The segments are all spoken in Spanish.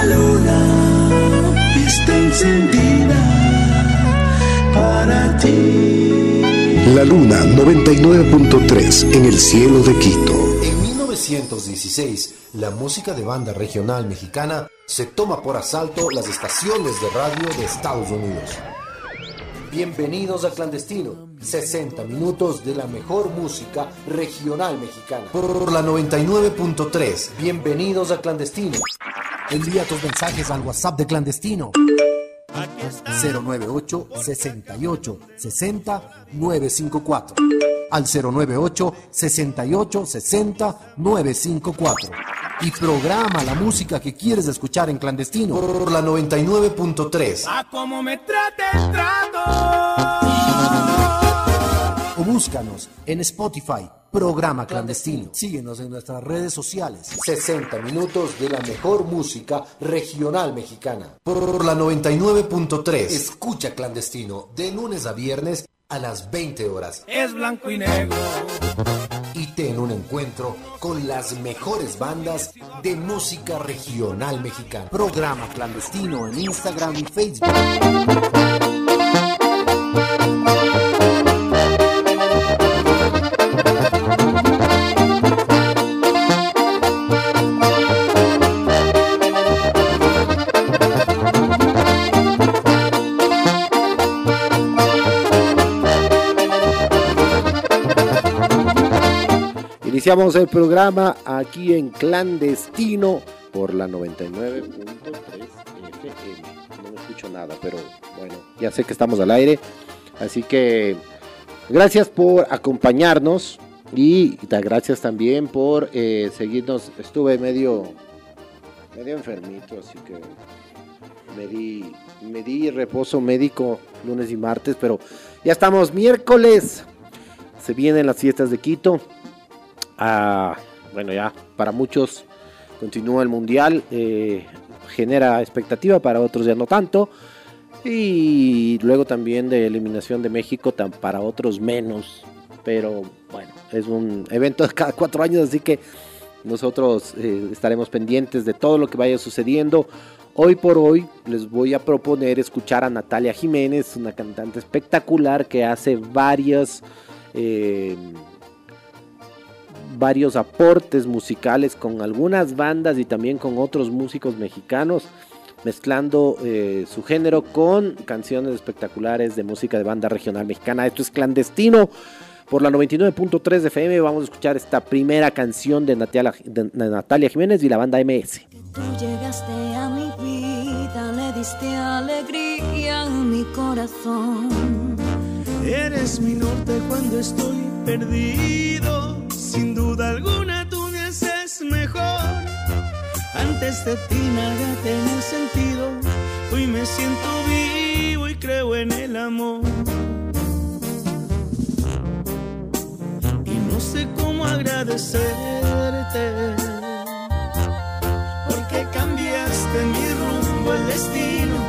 La luna está encendida para ti. La luna 99.3 en el cielo de Quito. En 1916, la música de banda regional mexicana se toma por asalto las estaciones de radio de Estados Unidos. Bienvenidos a Clandestino, 60 minutos de la mejor música regional mexicana. Por la 99.3, bienvenidos a Clandestino. Envía tus mensajes al WhatsApp de Clandestino. 098 68 60 954 al 098 68 60 954 y programa la música que quieres escuchar en clandestino por la 99.3 A cómo me trate el trato. o búscanos en Spotify Programa Clandestino. Síguenos en nuestras redes sociales. 60 minutos de la mejor música regional mexicana. Por la 99.3. Escucha Clandestino de lunes a viernes a las 20 horas. Es blanco y negro. Y ten un encuentro con las mejores bandas de música regional mexicana. Programa Clandestino en Instagram y Facebook. Iniciamos el programa aquí en clandestino por la 99.3 FM. No escucho nada, pero bueno, ya sé que estamos al aire. Así que gracias por acompañarnos y gracias también por eh, seguirnos. Estuve medio, medio enfermito, así que me di, me di reposo médico lunes y martes, pero ya estamos miércoles. Se vienen las fiestas de Quito. Ah, bueno, ya para muchos continúa el mundial, eh, genera expectativa, para otros ya no tanto. Y luego también de eliminación de México, para otros menos. Pero bueno, es un evento cada cuatro años, así que nosotros eh, estaremos pendientes de todo lo que vaya sucediendo. Hoy por hoy les voy a proponer escuchar a Natalia Jiménez, una cantante espectacular que hace varias... eh, varios aportes musicales con algunas bandas y también con otros músicos mexicanos, mezclando eh, su género con canciones espectaculares de música de banda regional mexicana. Esto es clandestino. Por la 99.3 de FM vamos a escuchar esta primera canción de Natalia, de Natalia Jiménez y la banda MS. Tú llegaste a mi vida, le diste alegría a mi corazón. Eres mi norte cuando estoy perdido. Sin duda alguna tú me haces mejor. Antes de ti nada tenía sentido. Hoy me siento vivo y creo en el amor. Y no sé cómo agradecerte. Porque cambiaste mi rumbo, el destino,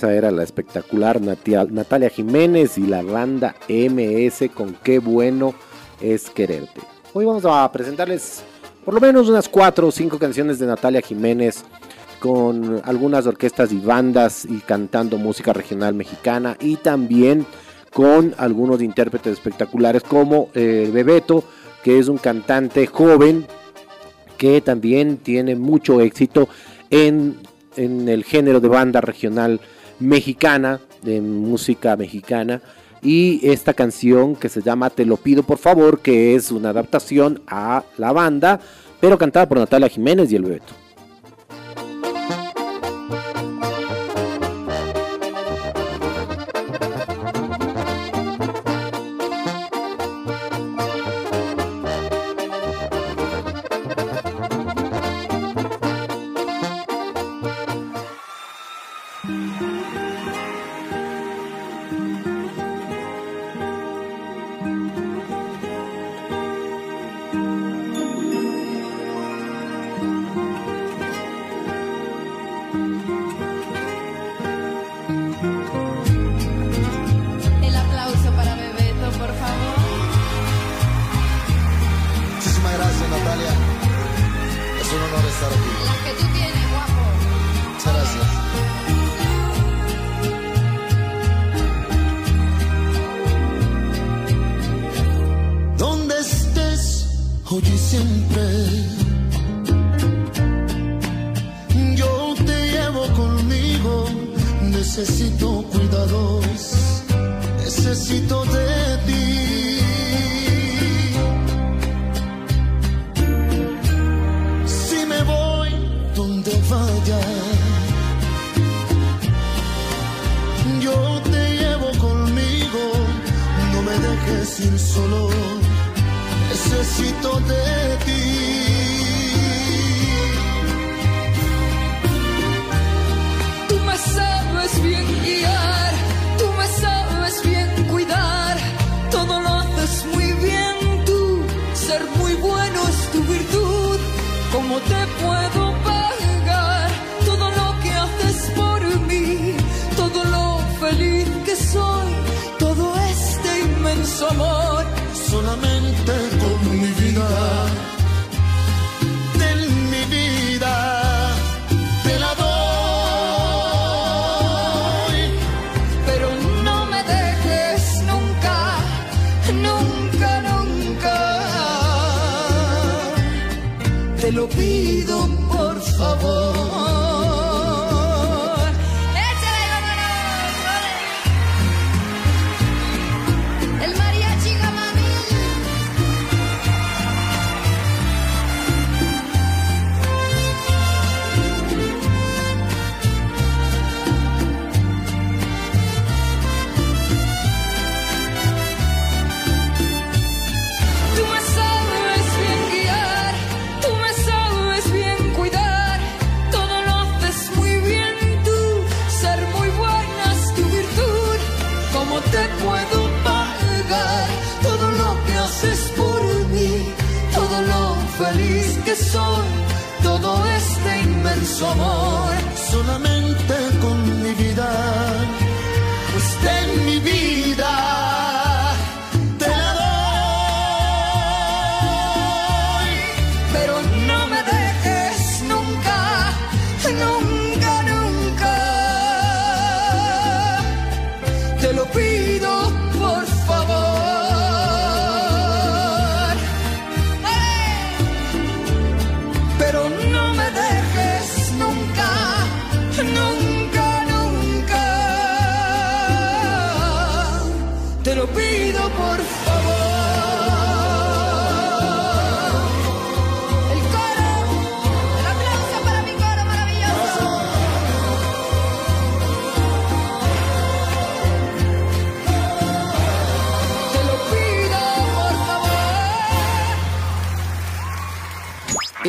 Esa era la espectacular Natalia Jiménez y la banda MS con Qué bueno es quererte. Hoy vamos a presentarles por lo menos unas cuatro o cinco canciones de Natalia Jiménez con algunas orquestas y bandas y cantando música regional mexicana y también con algunos intérpretes espectaculares como eh, Bebeto, que es un cantante joven que también tiene mucho éxito en, en el género de banda regional mexicana, de música mexicana. Y esta canción que se llama Te lo pido por favor, que es una adaptación a la banda, pero cantada por Natalia Jiménez y el Bebeto.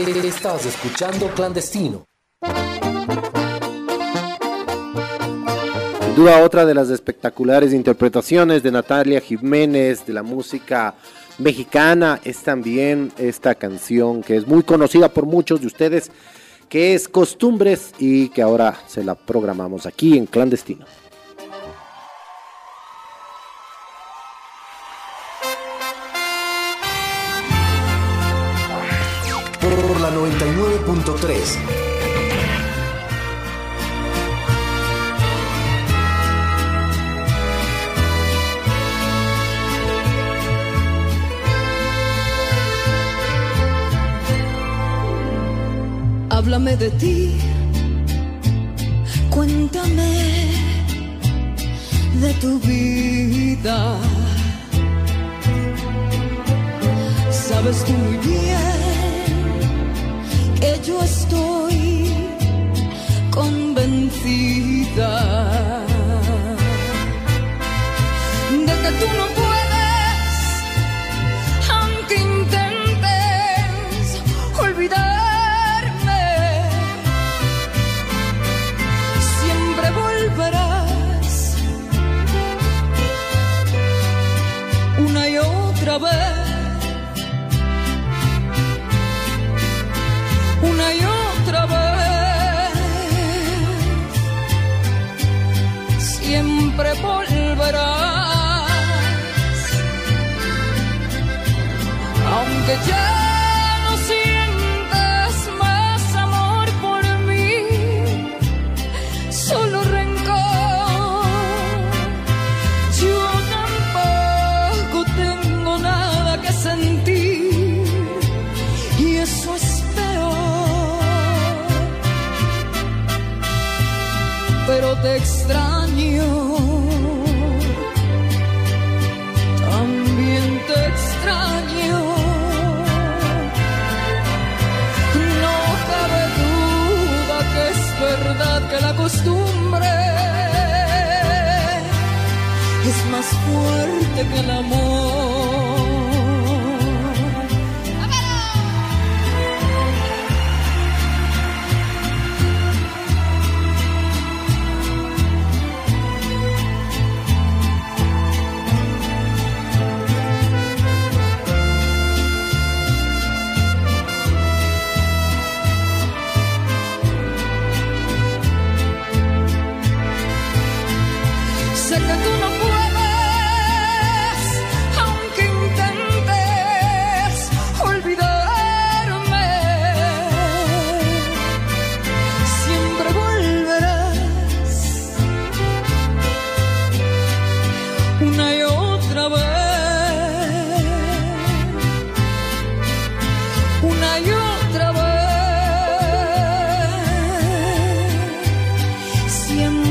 Estás escuchando Clandestino. Sin duda otra de las espectaculares interpretaciones de Natalia Jiménez de la música mexicana es también esta canción que es muy conocida por muchos de ustedes que es Costumbres y que ahora se la programamos aquí en Clandestino. 99.3 Háblame de ti, cuéntame de tu vida. Sabes tú muy bien que yo estoy convencida de que tú no puedes, aunque intentes olvidarme, siempre volverás una y otra vez. Siempre volverás, aunque ya fuerte que el amor. Siempre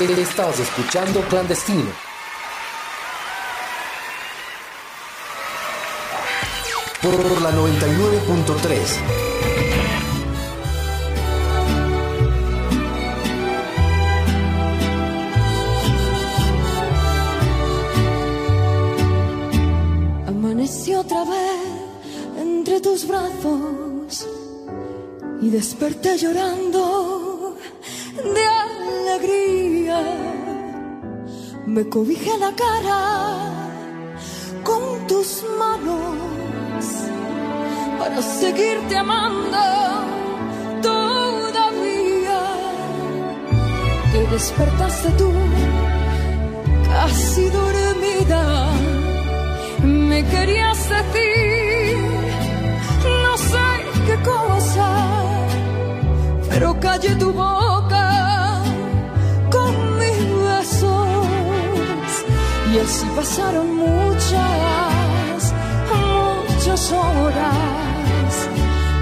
Estás escuchando Clandestino. Por la 99.3. otra vez entre tus brazos y desperté llorando Me cobijé la cara con tus manos para seguirte amando todavía. Te despertaste tú casi dormida. Me querías decir no sé qué cosa, pero callé tu boca Y así pasaron muchas, muchas horas.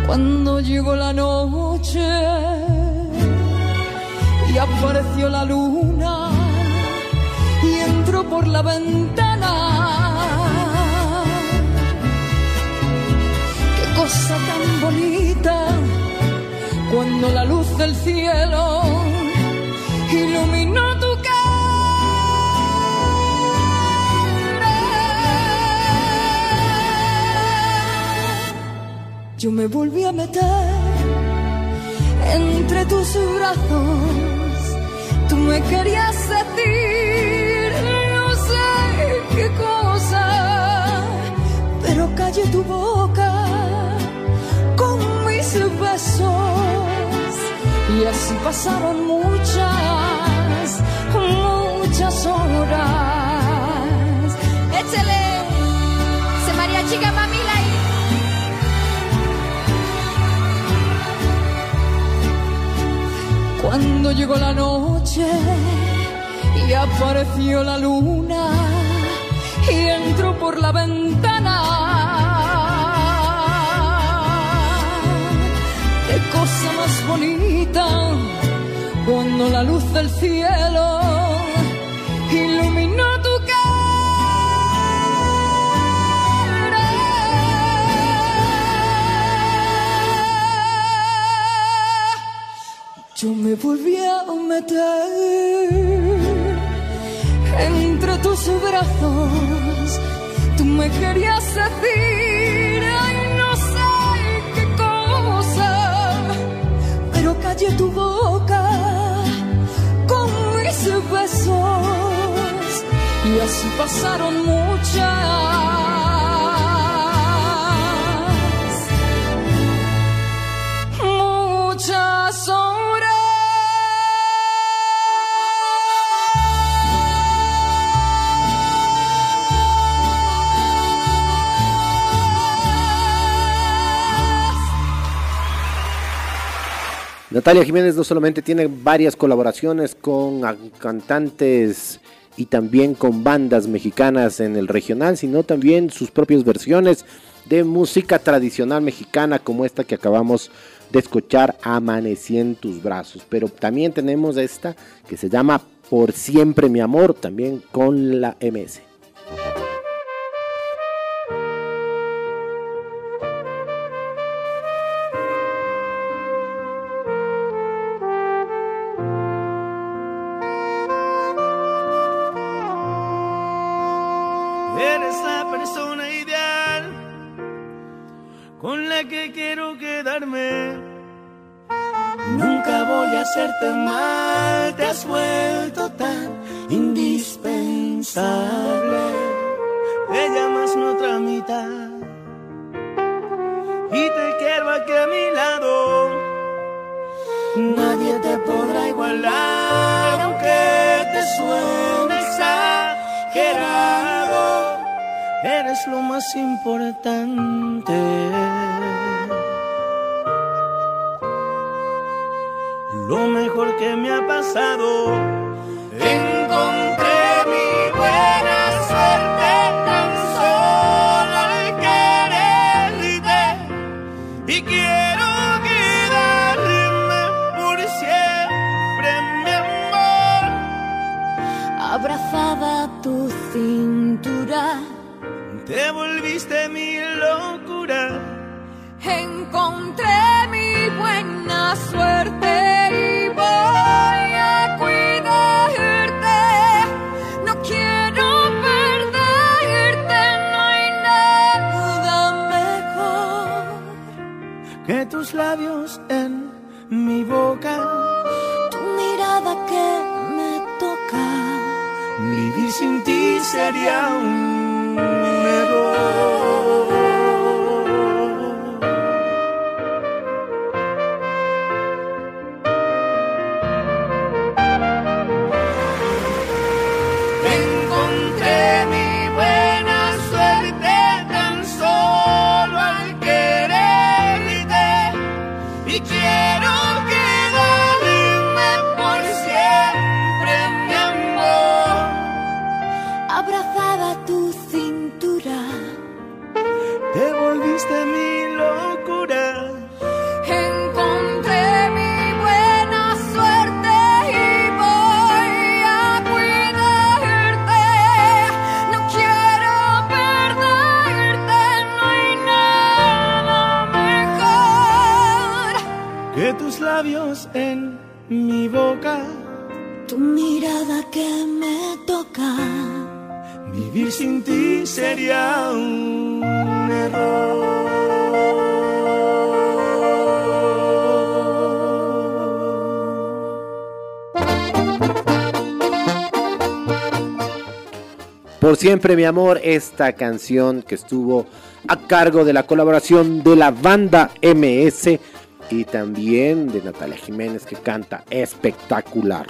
Cuando llegó la noche y apareció la luna y entró por la ventana. Qué cosa tan bonita cuando la luz del cielo iluminó tu Yo me volví a meter entre tus brazos. Tú me querías decir no sé qué cosa, pero callé tu boca con mis besos. Y así pasaron muchas, muchas horas. Échale, se María Chica Mamila Cuando llegó la noche y apareció la luna y entró por la ventana. Qué cosa más bonita cuando la luz del cielo iluminó me volví a meter entre tus brazos. Tú me querías decir, ay, no sé qué cosa, pero callé tu boca con mis besos. Y así pasaron muchas, Natalia Jiménez no solamente tiene varias colaboraciones con cantantes y también con bandas mexicanas en el regional, sino también sus propias versiones de música tradicional mexicana como esta que acabamos de escuchar, Amanecí en tus brazos. Pero también tenemos esta que se llama Por siempre mi amor, también con la MS. Nunca voy a hacerte mal, te has vuelto tan indispensable. Te llamas mi otra mitad y te quiero aquí a mi lado. Nadie te podrá igualar, aunque te suene exagerado. Eres lo más importante. Lo mejor que me ha pasado. Encontré mi buena suerte tan solo al quererte y quiero quedarme por siempre, mi amor. abrazada a tu cintura. Te volviste mi locura. Encontré mi buena suerte que tus labios en mi boca, tu mirada que me toca. Vivir sin ti sería un en mi boca. Tu mirada que me toca. Vivir sin ti sería un error. Por siempre, mi amor, esta canción que estuvo a cargo de la colaboración de la banda MS y también de Natalia Jiménez que canta espectacular.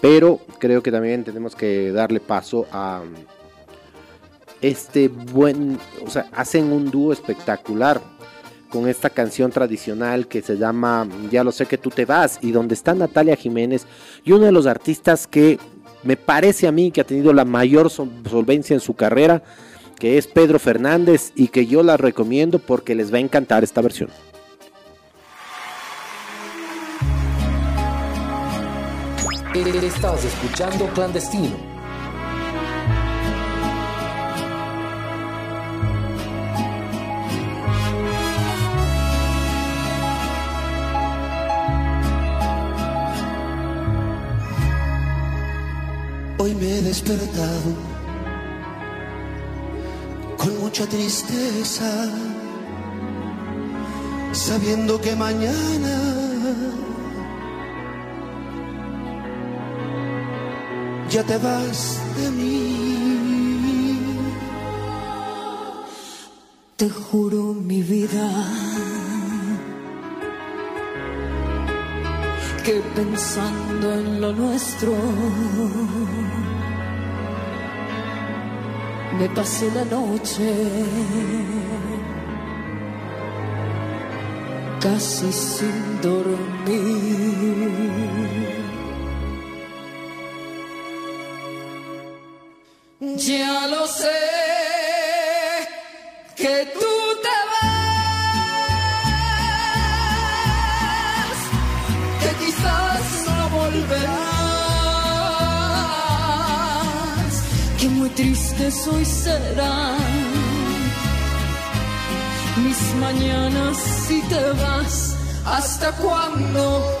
Pero creo que también tenemos que darle paso a este buen, o sea, hacen un dúo espectacular con esta canción tradicional que se llama Ya lo sé que tú te vas y donde está Natalia Jiménez y uno de los artistas que me parece a mí que ha tenido la mayor solvencia en su carrera, que es Pedro Fernández y que yo la recomiendo porque les va a encantar esta versión. Estás escuchando Clandestino. Hoy me he despertado con mucha tristeza, sabiendo que mañana ya te vas de mí. Te juro mi vida que pensando en lo nuestro me pasé la noche casi sin dormir. Ya lo sé, que tú te vas, que quizás no volverás, que muy triste soy serán mis mañanas si te vas, hasta cuando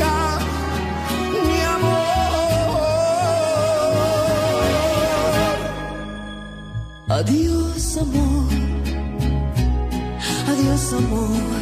Adiós, amor. Adiós, amor.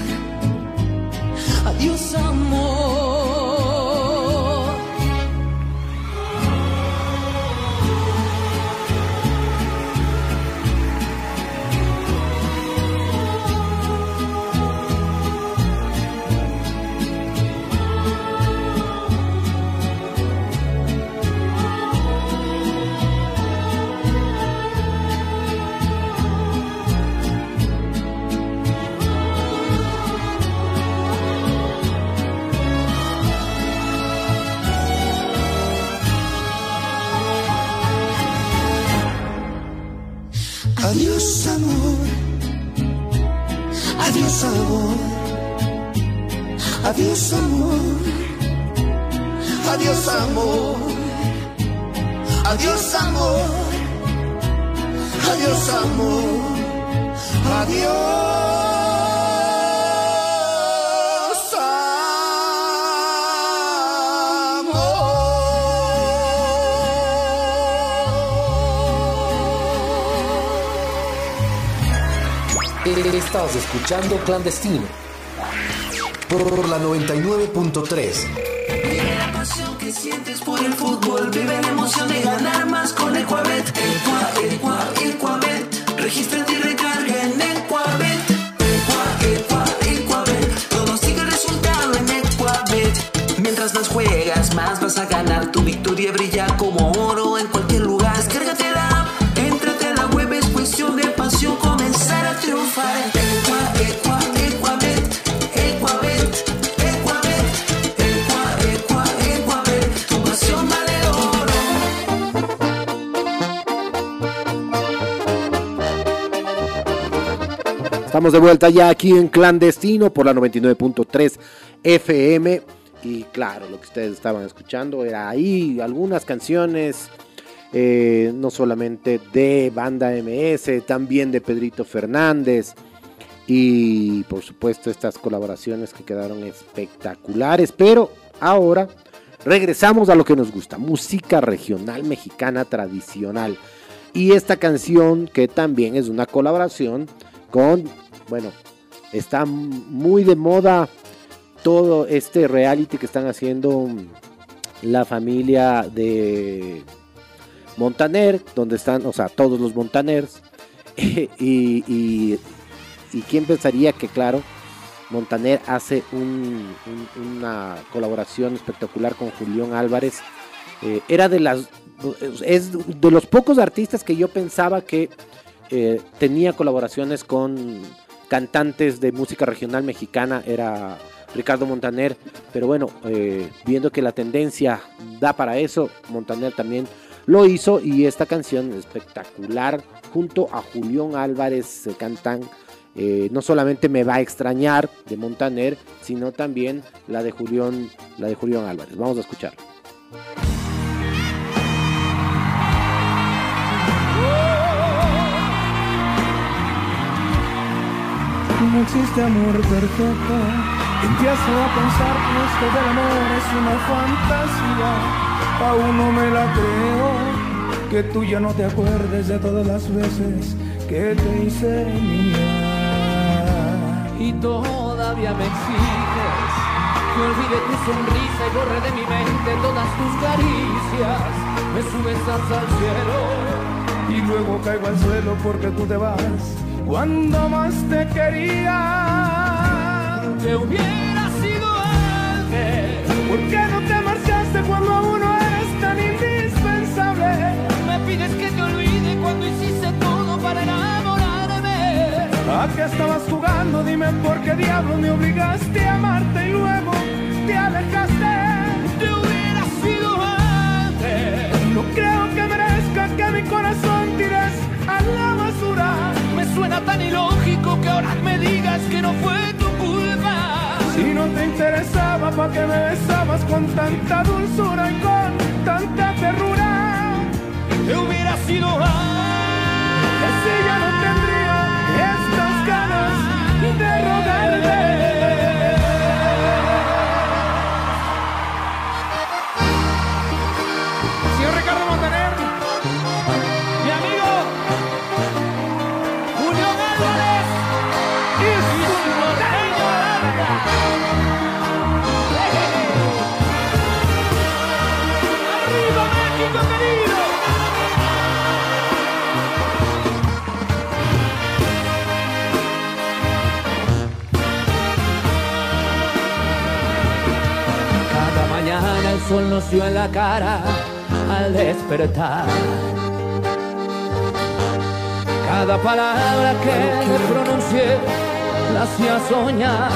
Escuchando Clandestino por la 99.3. Vive la pasión que sientes por el fútbol, vive la emoción de ganar más con Ecuabet. Equa, Equa, Ecuabet. Regístrate y recarga en Ecuabet. Equa, Equa, Ecuabet. Todo sigue resultado en Ecuabet. Mientras más juegas, más vas a ganar. Tu victoria brilla como De vuelta ya aquí en Clandestino por la 99.3 FM. Y claro, lo que ustedes estaban escuchando era ahí algunas canciones, eh, no solamente de Banda MS, también de Pedrito Fernández. Y por supuesto estas colaboraciones que quedaron espectaculares. Pero ahora regresamos a lo que nos gusta, música regional mexicana tradicional. Y esta canción que también es una colaboración con, bueno, está muy de moda todo este reality que están haciendo mm, la familia de Montaner, donde están, o sea, todos los Montaners. y, quién pensaría que, claro, Montaner hace un- un- una colaboración espectacular con Julián Álvarez. Eh, era de las es de los pocos artistas que yo pensaba que eh, tenía colaboraciones con cantantes de música regional mexicana, era Ricardo Montaner, pero bueno, eh, viendo que la tendencia da para eso, Montaner también lo hizo y esta canción espectacular junto a Julián Álvarez se cantan eh, no solamente me va a extrañar de Montaner, sino también la de Julián, la de Julián Álvarez. Vamos a escuchar. No existe amor perfecto. Empiezo a pensar que esto del amor es una fantasía. Aún no me la creo. Que tú ya no te acuerdes de todas las veces que te hice mía. y todavía me exiges que olvide tu sonrisa y borre de mi mente todas tus caricias. Me subes hasta el cielo Y luego caigo al suelo porque tú te vas cuando más te quería. que hubiera sido antes. ¿Por qué no te marchaste cuando aún no eres tan indispensable? Me pides que te olvide cuando hiciste todo para enamorarme. ¿A qué estabas jugando? Dime por qué diablos me obligaste a amarte y luego te alejaste. Suena tan ilógico que ahora me digas que no fue tu culpa. Si no te interesaba, ¿para qué me besabas con tanta dulzura y con tanta ternura? Te hubiera sido si ya no tendría estas ganas de rogarte. Sol nos dio en la cara al despertar. Cada palabra que le pronuncié la hacía soñar.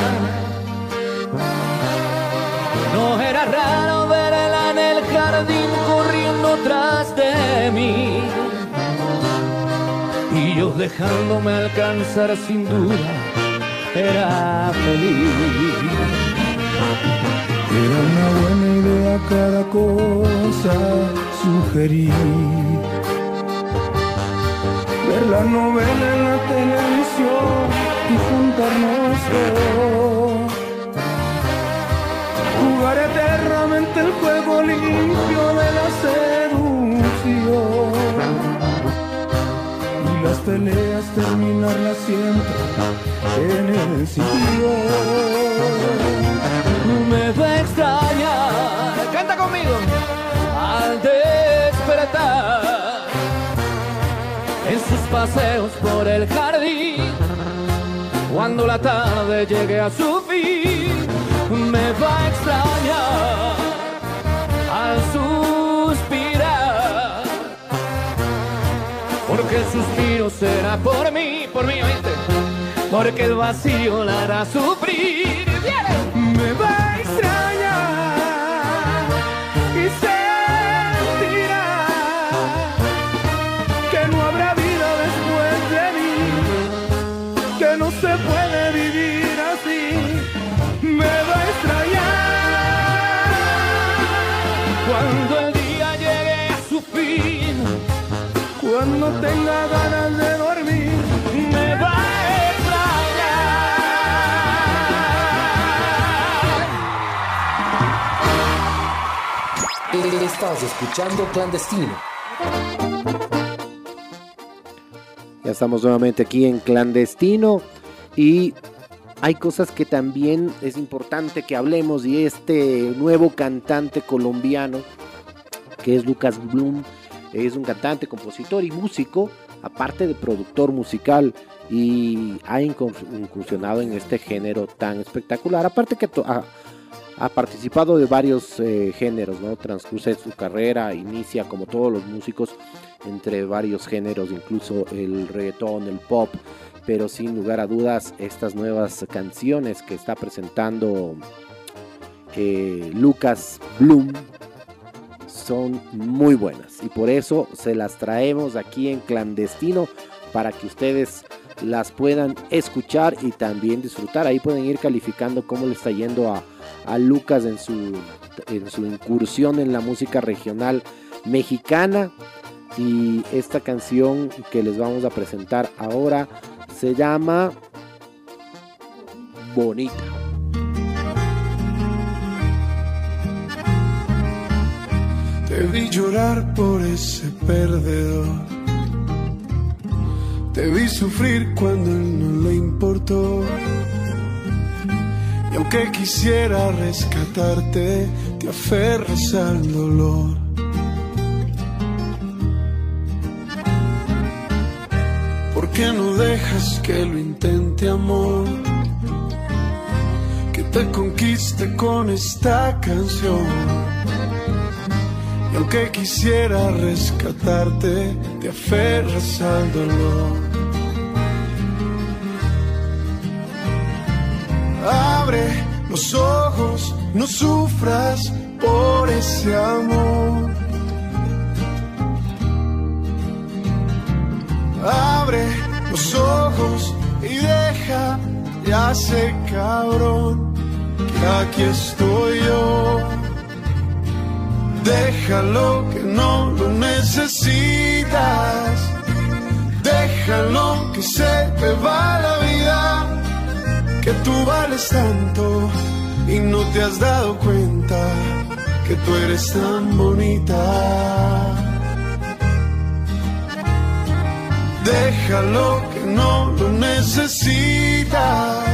No era raro verla en el jardín corriendo tras de mí. Y yo dejándome alcanzar sin duda era feliz. Era una buena idea cada cosa sugerir. Ver la novela en la televisión y juntarnos todos. Jugar eternamente el juego limpio de la seducción. Y las peleas terminarlas siempre en el sillón me va a extrañar. Canta conmigo. Al despertar en sus paseos por el jardín, cuando la tarde llegue a su fin, me va a extrañar al suspirar. Porque el suspiro será por mí, por mí, ¿viste? Porque el vacío la hará sufrir. Me va a extrañar y sentirá que no habrá vida después de mí, que no se puede vivir así. Me va a extrañar cuando el día llegue a su fin, cuando tenga ganas Estás escuchando Clandestino. Ya estamos nuevamente aquí en Clandestino y hay cosas que también es importante que hablemos y este nuevo cantante colombiano que es Lucas Bloom es un cantante, compositor y músico, aparte de productor musical y ha incursionado en este género tan espectacular, aparte que ha, ha participado de varios eh, géneros, ¿no? Transcurre su carrera, inicia como todos los músicos entre varios géneros, incluso el reggaetón, el pop, pero sin lugar a dudas estas nuevas canciones que está presentando eh, Lucas Bloom son muy buenas y por eso se las traemos aquí en clandestino para que ustedes las puedan escuchar y también disfrutar. Ahí pueden ir calificando cómo le está yendo a, a Lucas en su, en su incursión en la música regional mexicana. Y esta canción que les vamos a presentar ahora se llama Bonita. Te vi llorar por ese perdedor. Te vi sufrir cuando él no le importó. Y aunque quisiera rescatarte, te aferras al dolor. ¿Por qué no dejas que lo intente, amor? Que te conquiste con esta canción. Y aunque quisiera rescatarte, te aferras al dolor. Abre los ojos, no sufras por ese amor. Abre los ojos y deja ya ese cabrón, que aquí estoy yo. Déjalo que no lo necesitas. Déjalo que se te va la vida. Que tú vales tanto y no te has dado cuenta que tú eres tan bonita. Déjalo que no lo necesitas.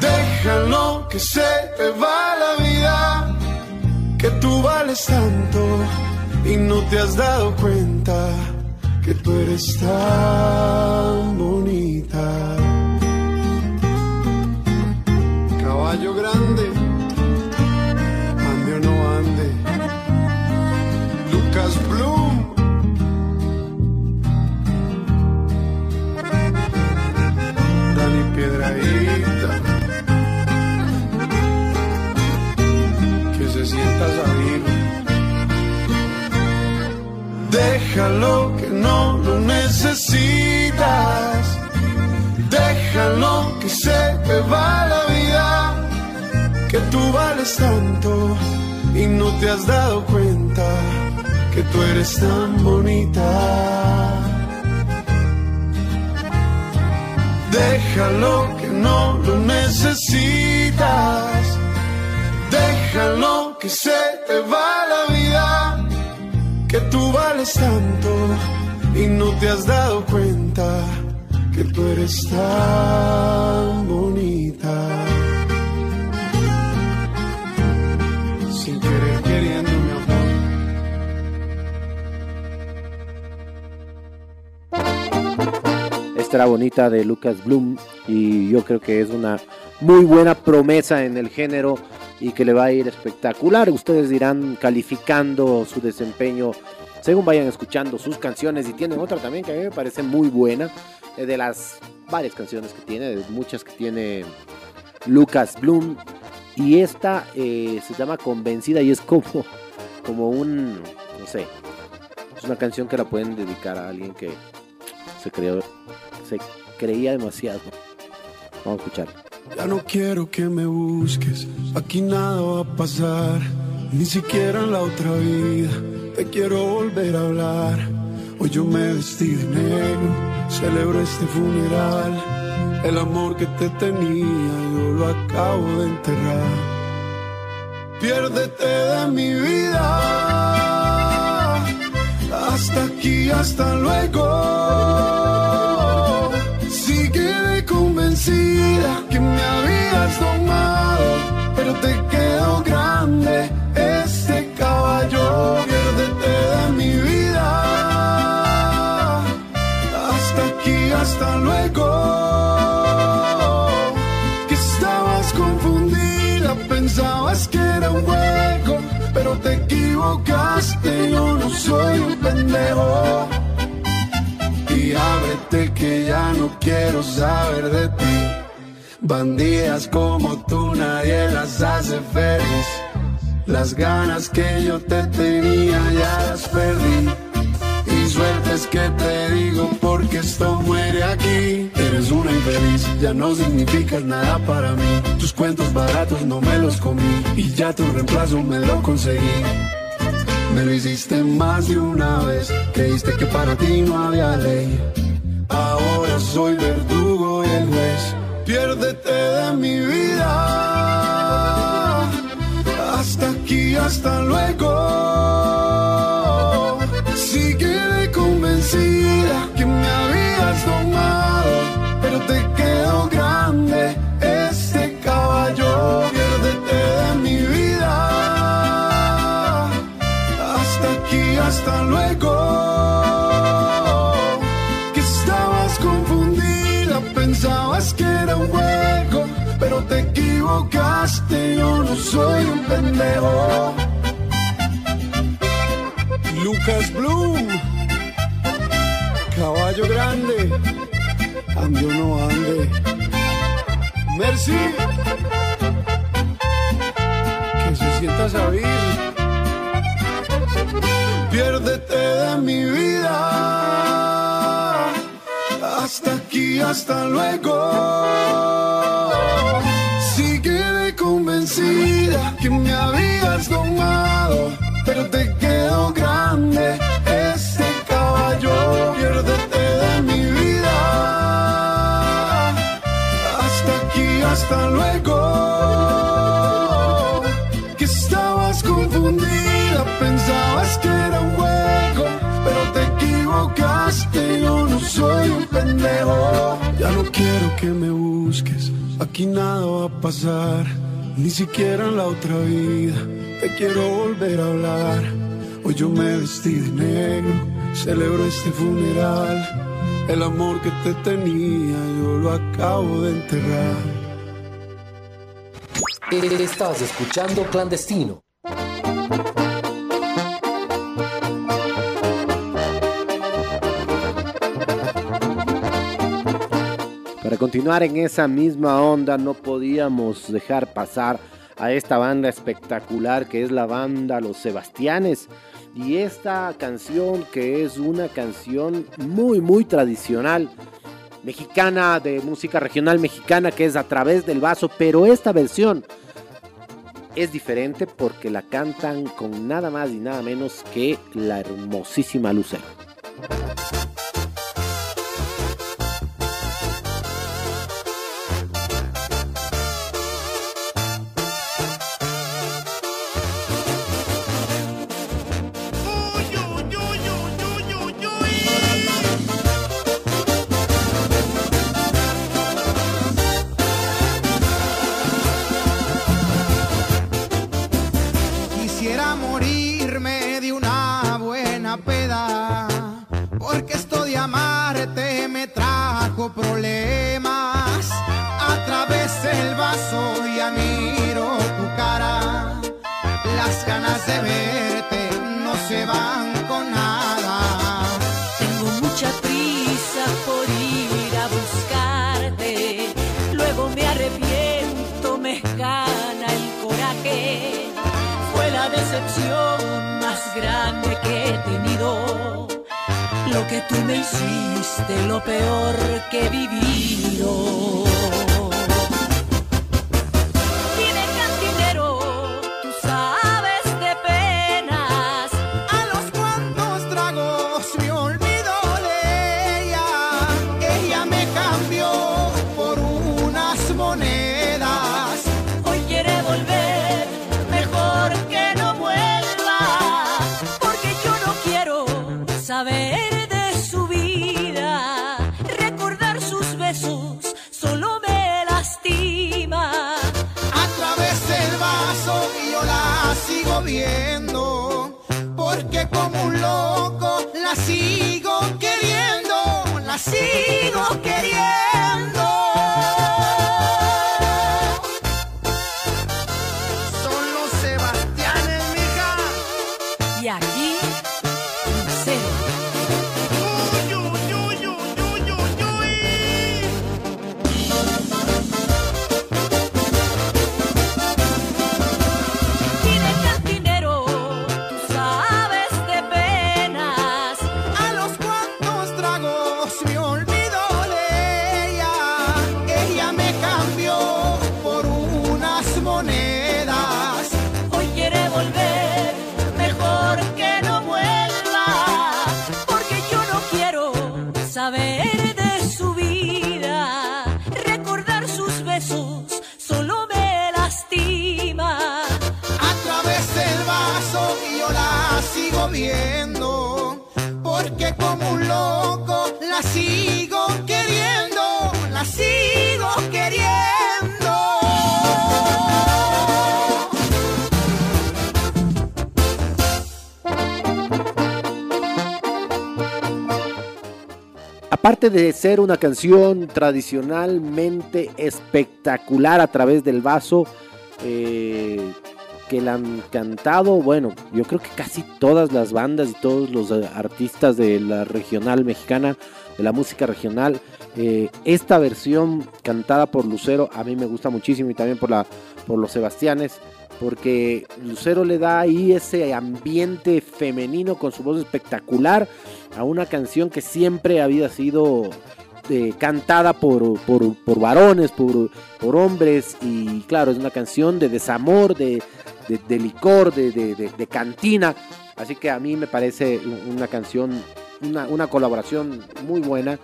Déjalo que se te va la vida que tú vales tanto y no te has dado cuenta que tú eres tan bonita. Caballo grande, ande o no ande. Lucas Bloom. Dani Piedraíta. que se sienta salir. Déjalo que no lo necesitas. Déjalo que se te va tú vales tanto y no te has dado cuenta que tú eres tan bonita. Déjalo que no lo necesitas. Déjalo que se te va la vida, que tú vales tanto y no te has dado cuenta que tú eres tan bonita. Amor. Esta era bonita de Lucas Bloom y yo creo que es una muy buena promesa en el género y que le va a ir espectacular. Ustedes irán calificando su desempeño según vayan escuchando sus canciones y tienen otra también que a mí me parece muy buena, eh, de las varias canciones que tiene, de muchas que tiene Lucas Bloom y esta eh, se llama Convencida y es como, como un, no sé, es una canción que la pueden dedicar a alguien que se creó, se creía demasiado. Vamos a escuchar. Ya no quiero que me busques, aquí nada va a pasar, ni siquiera en la otra vida te quiero volver a hablar. Hoy yo me vestí de negro, celebro este funeral. El amor que te tenía yo lo acabo de enterrar. Piérdete de mi vida. Hasta aquí, hasta luego. Que me habías domado, pero te quedó grande este caballo. Piérdete de mi vida. Hasta aquí, hasta luego. Que estabas confundida, pensabas que era un juego, pero te equivocaste. Yo no soy un pendejo. Ábrete que ya no quiero saber de ti. Bandidas como tú nadie las hace feliz. Las ganas que yo te tenía ya las perdí. Y suerte es que te digo porque esto muere aquí. Eres una infeliz, ya no significas nada para mí. Tus cuentos baratos no me los comí. Y ya tu reemplazo me lo conseguí. Me lo hiciste más de una vez. Creíste que para ti no había ley. Ahora soy verdugo y el juez. Piérdete de mi vida. Hasta aquí, hasta luego. Hasta luego. Que estabas confundida, pensabas que era un juego, pero te equivocaste. Yo no soy un pendejo. Lucas Bloom, caballo grande, ande o no ande. Merci, que se sienta saber. Piérdete de mi vida. Hasta aquí, hasta luego. Sigue convencida que me habías domado, pero te quedó grande este caballo. Piérdete de mi vida. Hasta aquí, hasta luego. Que estabas confundida, pensabas que era un juego, pero te equivocaste. Yo no soy un pendejo. Ya no quiero que me busques, aquí nada va a pasar. Ni siquiera en la otra vida te quiero volver a hablar. Hoy yo me vestí de negro, celebro este funeral. El amor que te tenía yo lo acabo de enterrar. Estás escuchando Clandestino. Para continuar en esa misma onda, no podíamos dejar pasar a esta banda espectacular que es la banda Los Sebastianes. Y esta canción que es una canción muy muy tradicional mexicana, de música regional mexicana, que es a través del vaso, pero esta versión es diferente porque la cantan con nada más y nada menos que la hermosísima Lucero. Problemas. A través del vaso ya miro tu cara, las ganas de verte no se van con nada. Tengo mucha prisa por ir a buscarte. Luego me arrepiento, me gana el coraje. Fue la decepción más grande que he tenido. Lo que tú me hiciste, lo peor que he vivido. Aparte de ser una canción tradicionalmente espectacular a través del vaso, eh, que la han cantado, bueno, yo creo que casi todas las bandas y todos los eh, artistas de la regional mexicana, de la música regional, eh, esta versión cantada por Lucero a mí me gusta muchísimo y también por, la, por los Sebastianes, porque Lucero le da ahí ese ambiente femenino con su voz espectacular a una canción que siempre había sido eh, cantada por, por, por varones, por, por hombres, y claro, es una canción de desamor, de, de- de licor, de, de- cantina, así que a mí me parece una canción, una, una colaboración muy buena.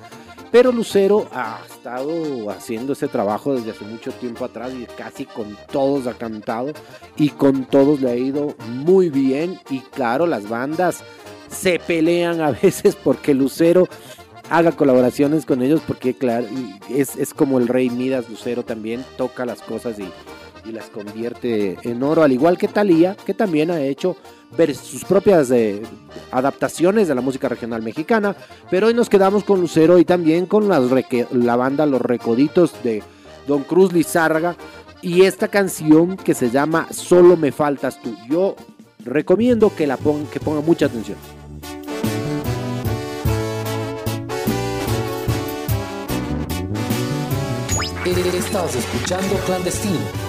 Pero Lucero ha estado haciendo ese trabajo desde hace mucho tiempo atrás y casi con todos ha cantado y con todos le ha ido muy bien. Y claro, las bandas se pelean a veces porque Lucero haga colaboraciones con ellos porque claro, es, es como el rey Midas Lucero también toca las cosas y, y las convierte en oro, al igual que Thalía, que también ha hecho ver sus propias eh, adaptaciones de la música regional mexicana, pero hoy nos quedamos con Lucero y también con la banda Los Recoditos de Don Cruz Lizárraga y esta canción que se llama Solo me faltas tú. Yo recomiendo que la pongan, que pongan mucha atención. Estás escuchando Clandestino.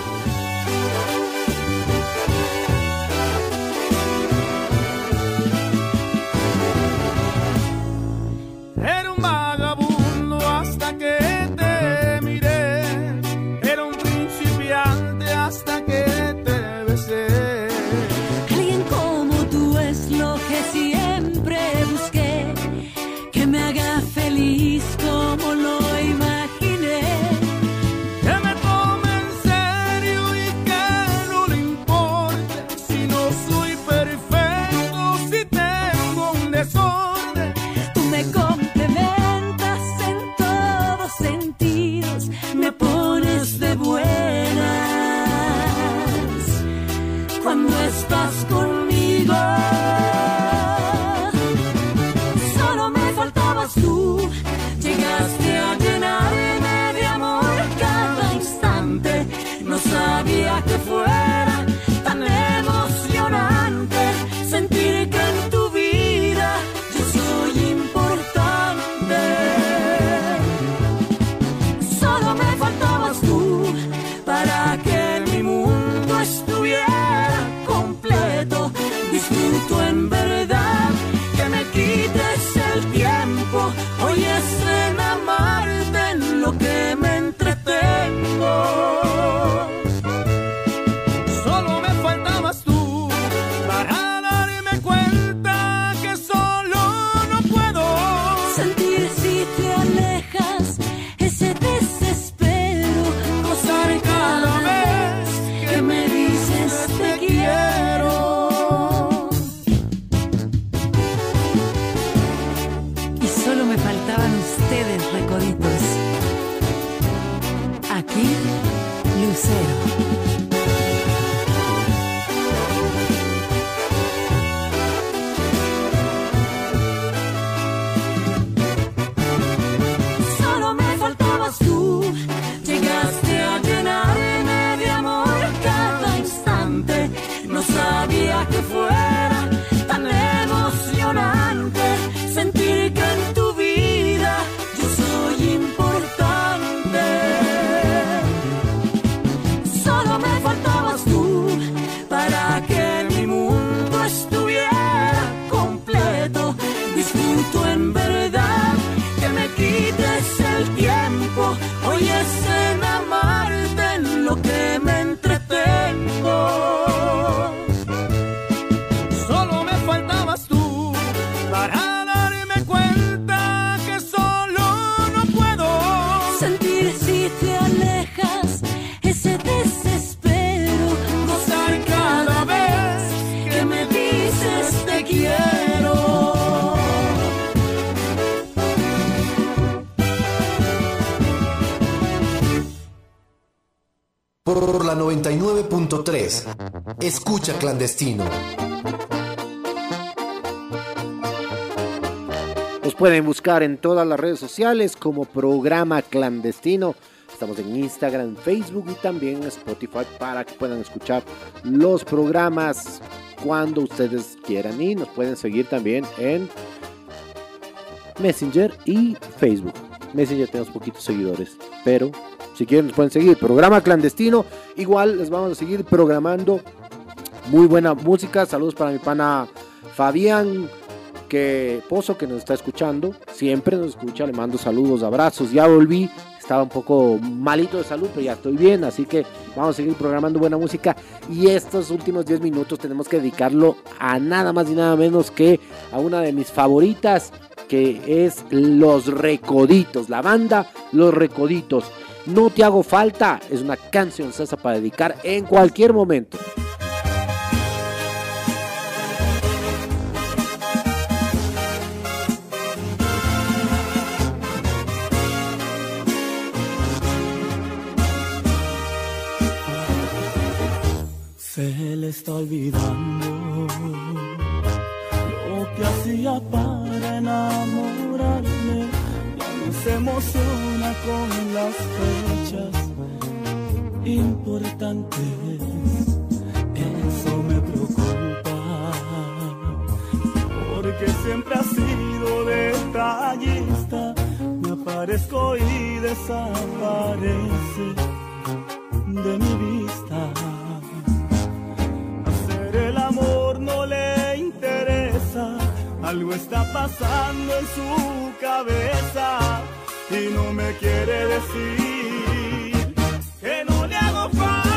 99.3. Escucha clandestino. Nos pueden buscar en todas las redes sociales como programa clandestino. Estamos en Instagram, Facebook y también Spotify para que puedan escuchar los programas cuando ustedes quieran. Y nos pueden seguir también en Messenger y Facebook. Messenger tenemos poquitos seguidores, pero si quieren nos pueden seguir. Programa clandestino. Igual les vamos a seguir programando muy buena música. Saludos para mi pana Fabián que Pozo que nos está escuchando, siempre nos escucha, le mando saludos, abrazos, ya volví, estaba un poco malito de salud, pero ya estoy bien, así que vamos a seguir programando buena música y estos últimos 10 minutos tenemos que dedicarlo a nada más y nada menos que a una de mis favoritas, que es Los Recoditos, la banda Los Recoditos. No te hago falta, es una canción sasa para dedicar en cualquier momento. Se le está olvidando lo que hacía para enamorarme. Emociona con las fechas importantes. Eso me preocupa. Porque siempre ha sido detallista. Me aparezco y desaparece de mi vista. Hacer el amor no le interesa. Algo está pasando en su cabeza y no me quiere decir que no le hago falta,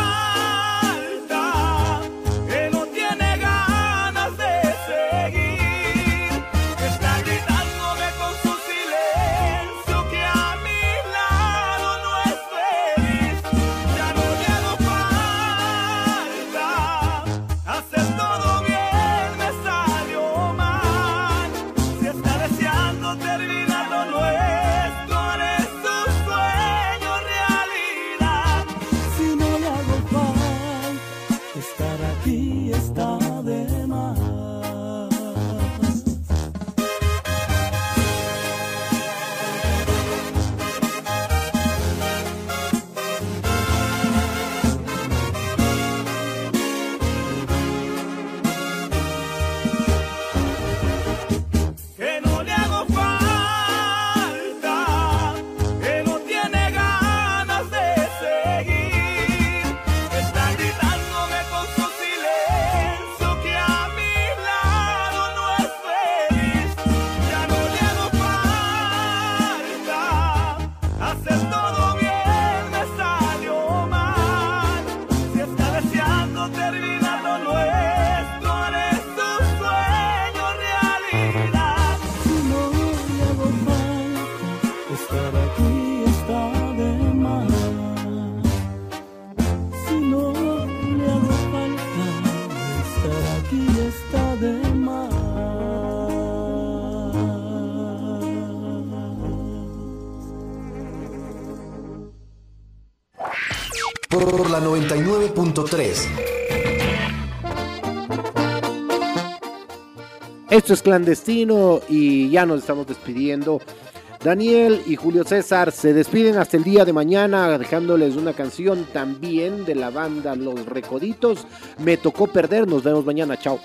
Esto es clandestino y ya nos estamos despidiendo. Daniel y Julio César se despiden hasta el día de mañana dejándoles una canción también de la banda Los Recoditos. Me tocó perder, nos vemos mañana, chao.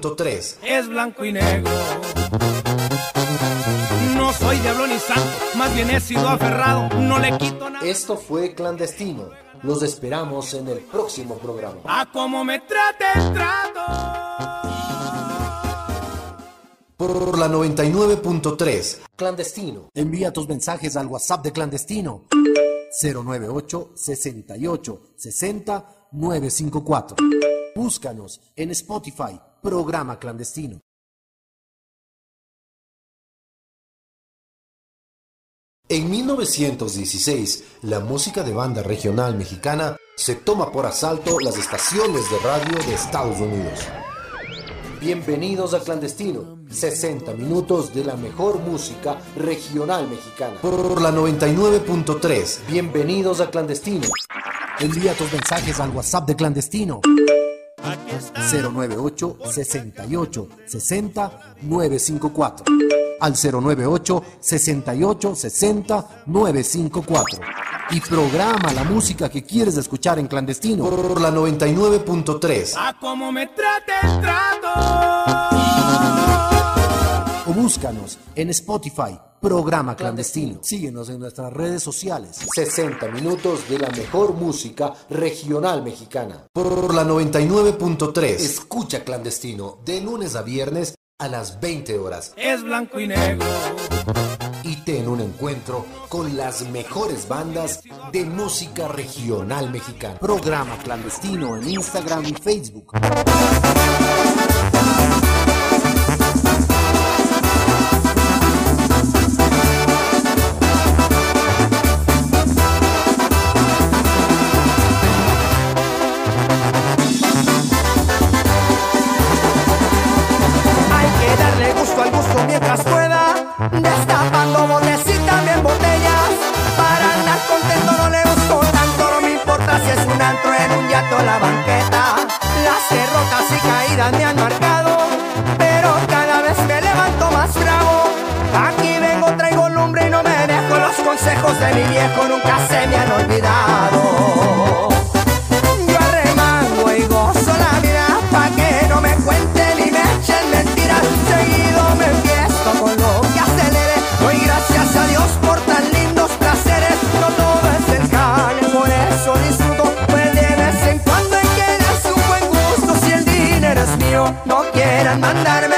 99.3. es blanco y negro. No soy diablo ni santo, más bien he sido aferrado, no le quito nada. Esto fue clandestino. Los esperamos en el próximo programa. A como me trate el trato. Por la 99.3. Clandestino. Envía tus mensajes al WhatsApp de Clandestino. 098 68 60 954. Búscanos en Spotify. Programa Clandestino. En 1916, la música de banda regional mexicana se toma por asalto las estaciones de radio de Estados Unidos. Bienvenidos a Clandestino, 60 minutos de la mejor música regional mexicana. Por la 99.3, bienvenidos a Clandestino. Envía tus mensajes al WhatsApp de Clandestino. 098 68 60 954 al 098 68 60 954 y programa la música que quieres escuchar en clandestino. Por la 99.3 A como me trate el trato. Búscanos en Spotify, programa clandestino. Síguenos en nuestras redes sociales. 60 minutos de la mejor música regional mexicana. Por la 99.3. Escucha clandestino de lunes a viernes a las 20 horas. Es blanco y negro. Y ten un encuentro con las mejores bandas de música regional mexicana. Programa clandestino en Instagram y Facebook. de mi viejo nunca se me han olvidado. Yo arremango y gozo la vida pa' que no me cuenten y me echen mentiras. Seguido me fiesto con lo que acelere. Doy gracias a Dios por tan lindos placeres. No todo es el jale, por eso disfruto. Pues de vez en cuando hay que darse un buen gusto. Si el dinero es mío, no quieran mandarme.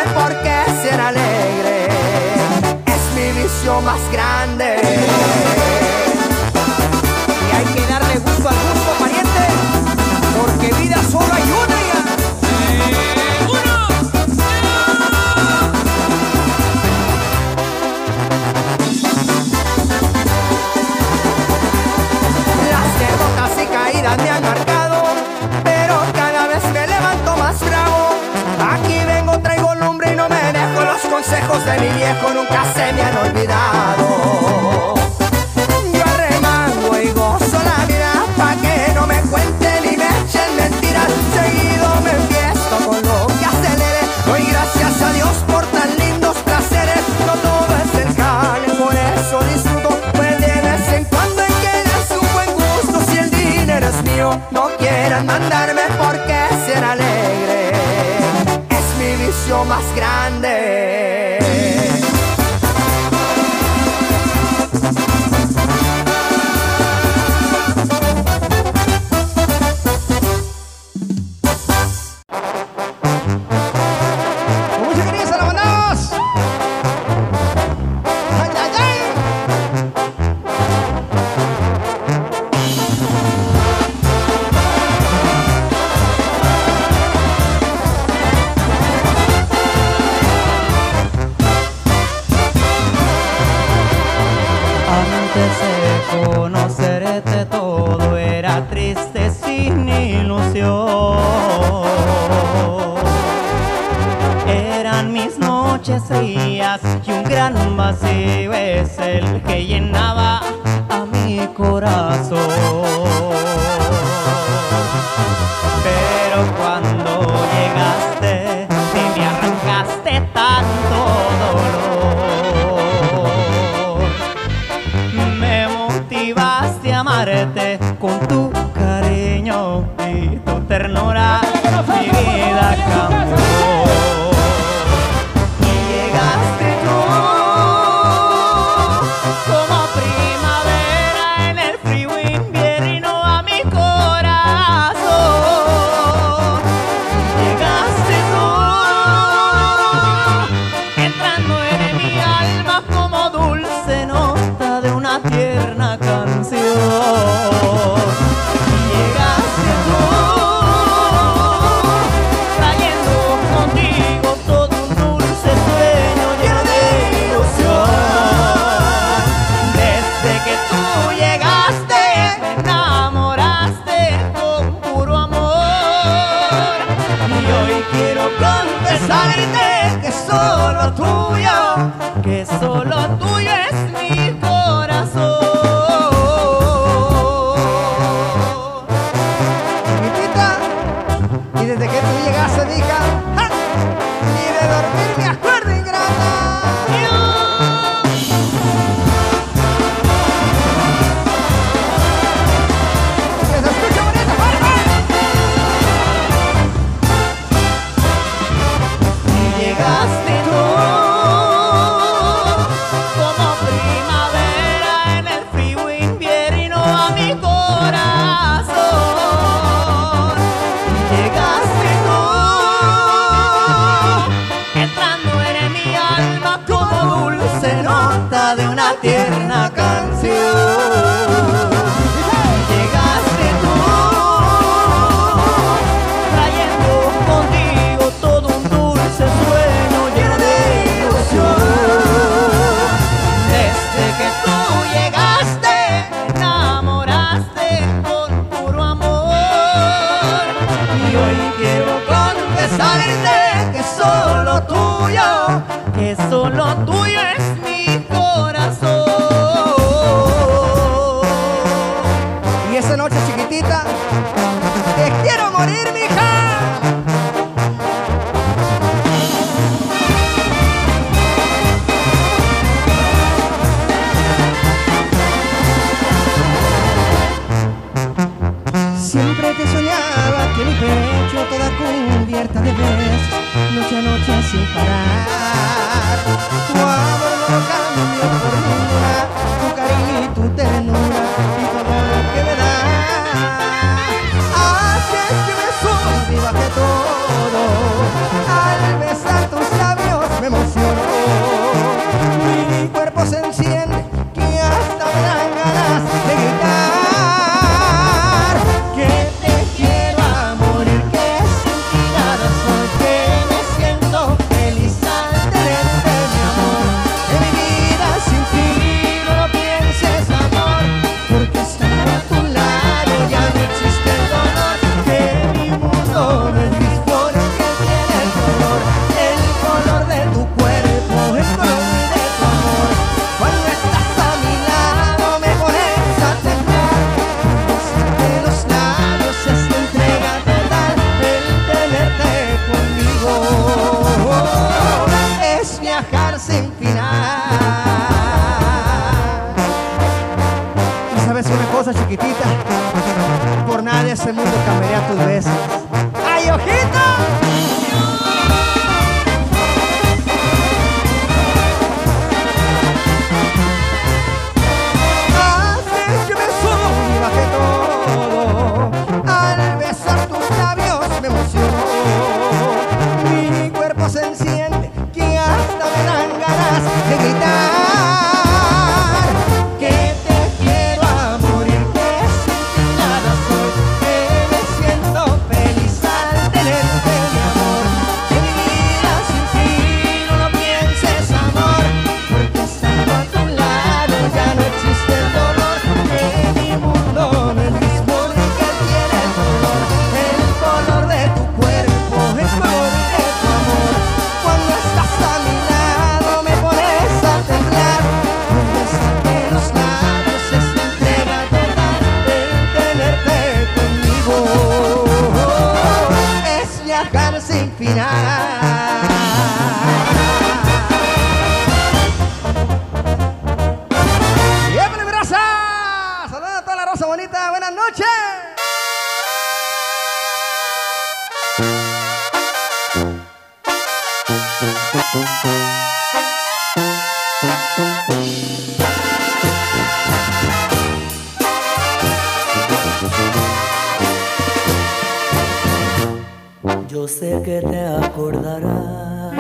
Yo sé que te acordarás,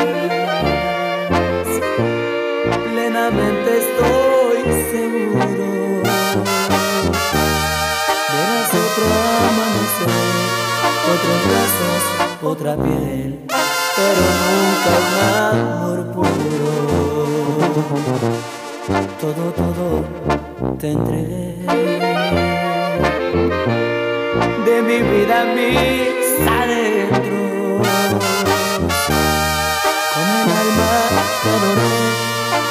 plenamente estoy seguro de nosotros amanecer, otros brazos, otra piel pero nunca un amor puro. Todo, todo tendré. De mi vida mis adentro. Con el alma adoré,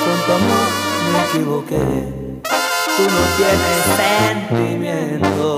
con tu amor me equivoqué. Tú no tienes sentimiento.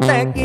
Así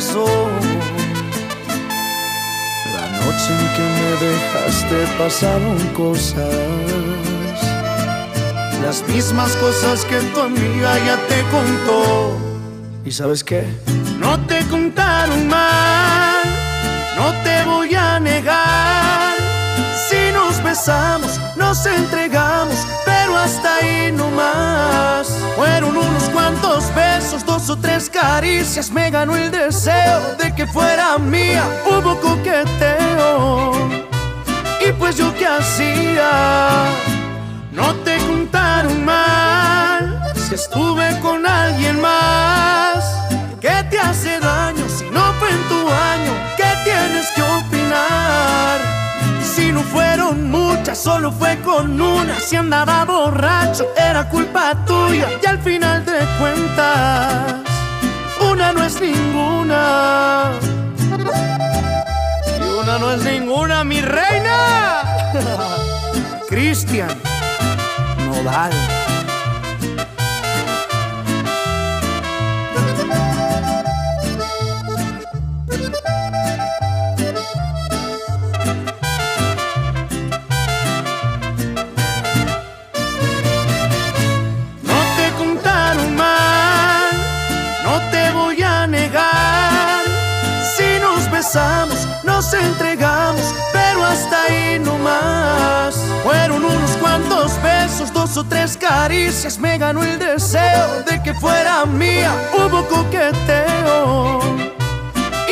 La noche en que me dejaste pasaron cosas. Las mismas cosas que tu amiga ya te contó. ¿Y sabes qué? No te contaron mal, no te voy a negar. Si nos besamos, nos entregamos, hasta ahí no más. Fueron unos cuantos besos, dos o tres caricias, me ganó el deseo de que fuera mía. Hubo coqueteo, y pues yo qué hacía. No te contaron mal si estuve con alguien más. ¿Qué te hace daño si no fue en tu año? ¿Qué tienes que opinar? Si no fueron muchas, solo fue con una. Si andaba borracho, era culpa tuya. Y al final de cuentas, una no es ninguna. Y una no es ninguna, mi reina. Cristian Nodal. Nos entregamos, pero hasta ahí no más. Fueron unos cuantos besos, dos o tres caricias, me ganó el deseo de que fuera mía. Hubo coqueteo,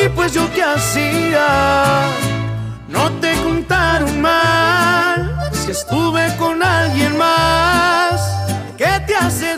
y pues yo qué hacía. No te contaron mal, si estuve con alguien más. ¿Qué te hace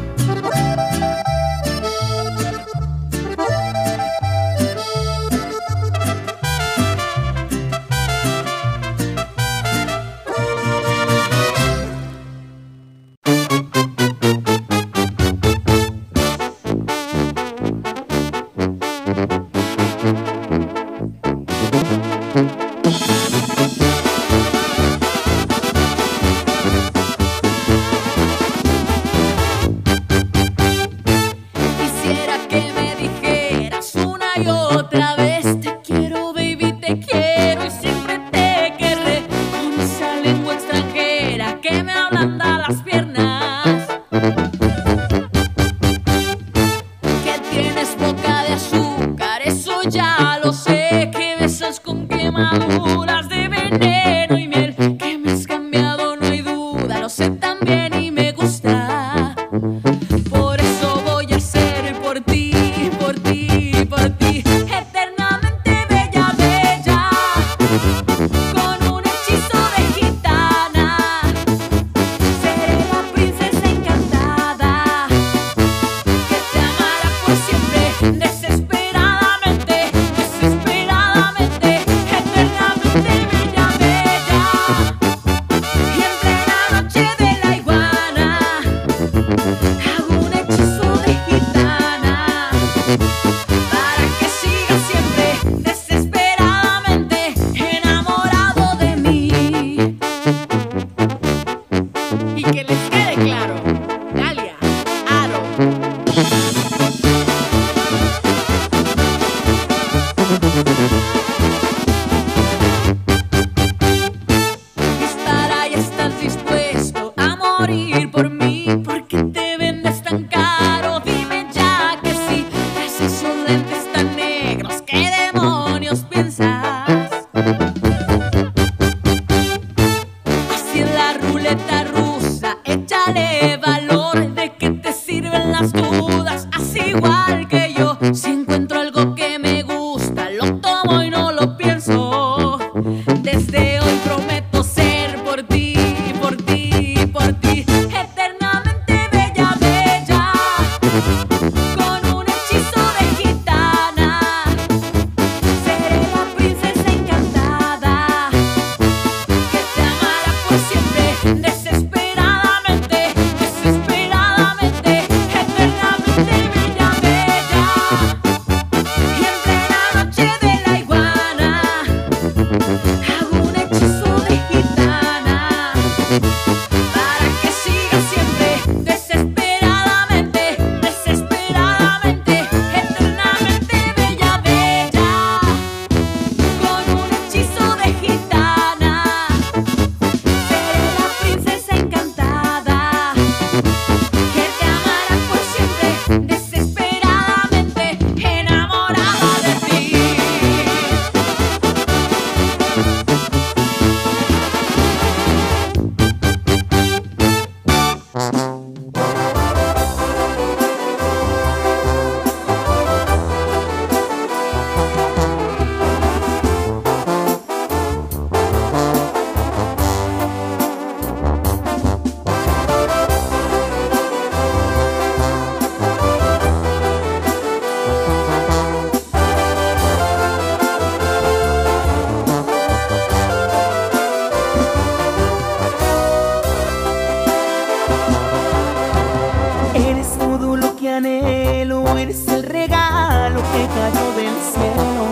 anhelo, eres el regalo que cayó del cielo.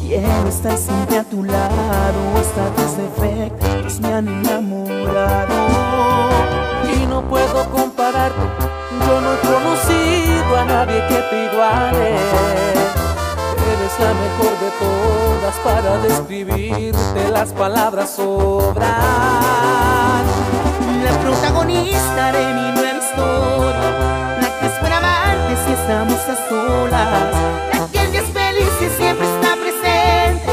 Quiero estar siempre a tu lado, hasta tus defectos me han enamorado. Y no puedo compararte, yo no he conocido a nadie que te iguale. Eres la mejor de todas para describirte, las palabras sobran. La protagonista de mi nueva historia estamos a solas, la que es feliz y siempre está presente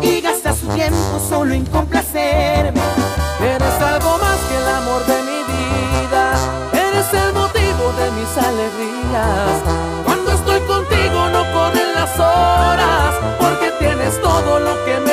y gasta su tiempo solo en complacerme. Eres algo más que el amor de mi vida, eres el motivo de mis alegrías. Cuando estoy contigo no corren las horas, porque tienes todo lo que me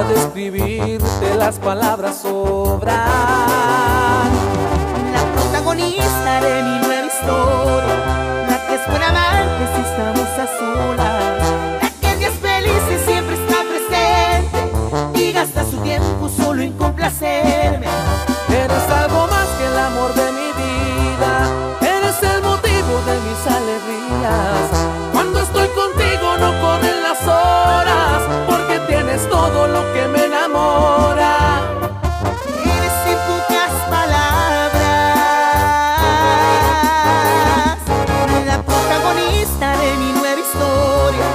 para describirte, las palabras sobran. La protagonista de mi nueva historia, la que es buena amante si estamos a solas, la que es feliz y siempre está presente y gasta su tiempo solo en complacerme. Eres algo más que el amor de mi que me enamora. Eres en pocas palabras la protagonista de mi nueva historia,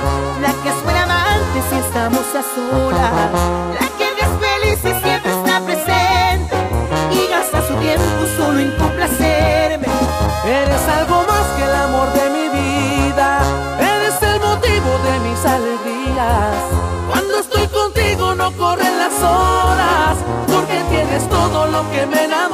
la que es buena amante si estamos a solas, porque tienes todo lo que me enamora.